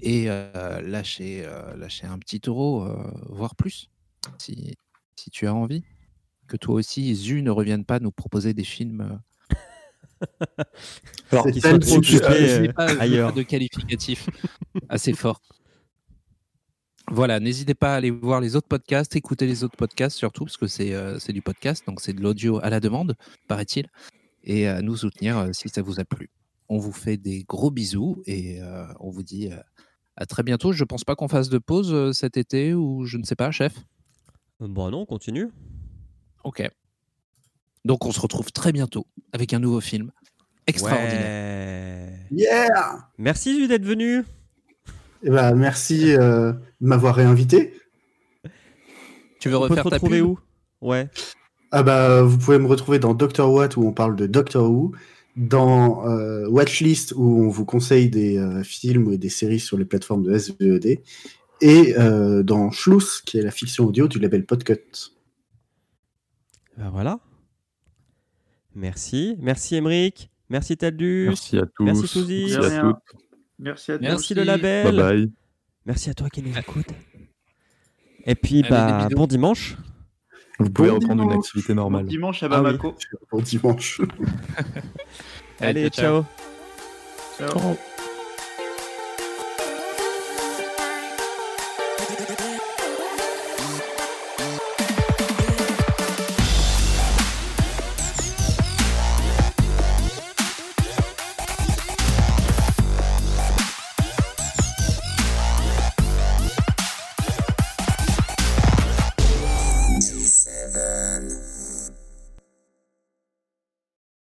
et euh, lâcher, euh, lâcher un petit euro, euh, voire plus, si, si tu as envie. Que toi aussi, Zu ne revienne pas nous proposer des films. euh, Alors, C'est Qui tel sont occupés, euh, [laughs] ailleurs. de qualificatif assez fort. Voilà, n'hésitez pas à aller voir les autres podcasts, écouter les autres podcasts surtout, parce que c'est euh, c'est du podcast, donc c'est de l'audio à la demande, paraît-il, et à nous soutenir euh, si ça vous a plu. On vous fait des gros bisous et euh, on vous dit euh, à très bientôt. Je pense pas qu'on fasse de pause euh, cet été ou je ne sais pas, chef? Bon non, on continue. Ok. Donc on se retrouve très bientôt avec un nouveau film extraordinaire. Ouais. Yeah Merci Zu d'être venu. Eh ben, merci euh, de m'avoir réinvité. Tu veux On peut te refaire ta retrouver pub? où? Ouais. Ah bah, vous pouvez me retrouver dans Doctor What où on parle de Doctor Who, dans euh, Watchlist où on vous conseille des euh, films et des séries sur les plateformes de SVED, et euh, dans Schluss qui est la fiction audio du label Podcut. Ben voilà. Merci. Merci Emeric. Merci Taldus. Merci à tous. Merci, Suzy. Merci à toutes. Merci à toi. Merci le label. Bye bye. Merci à toi qui nous écoute. Et puis, bah, bon dimanche. Vous pouvez Bon reprendre une activité Bon normale. dimanche à Ah oui. Bamako. Bon dimanche. Allez. Ciao. Ciao.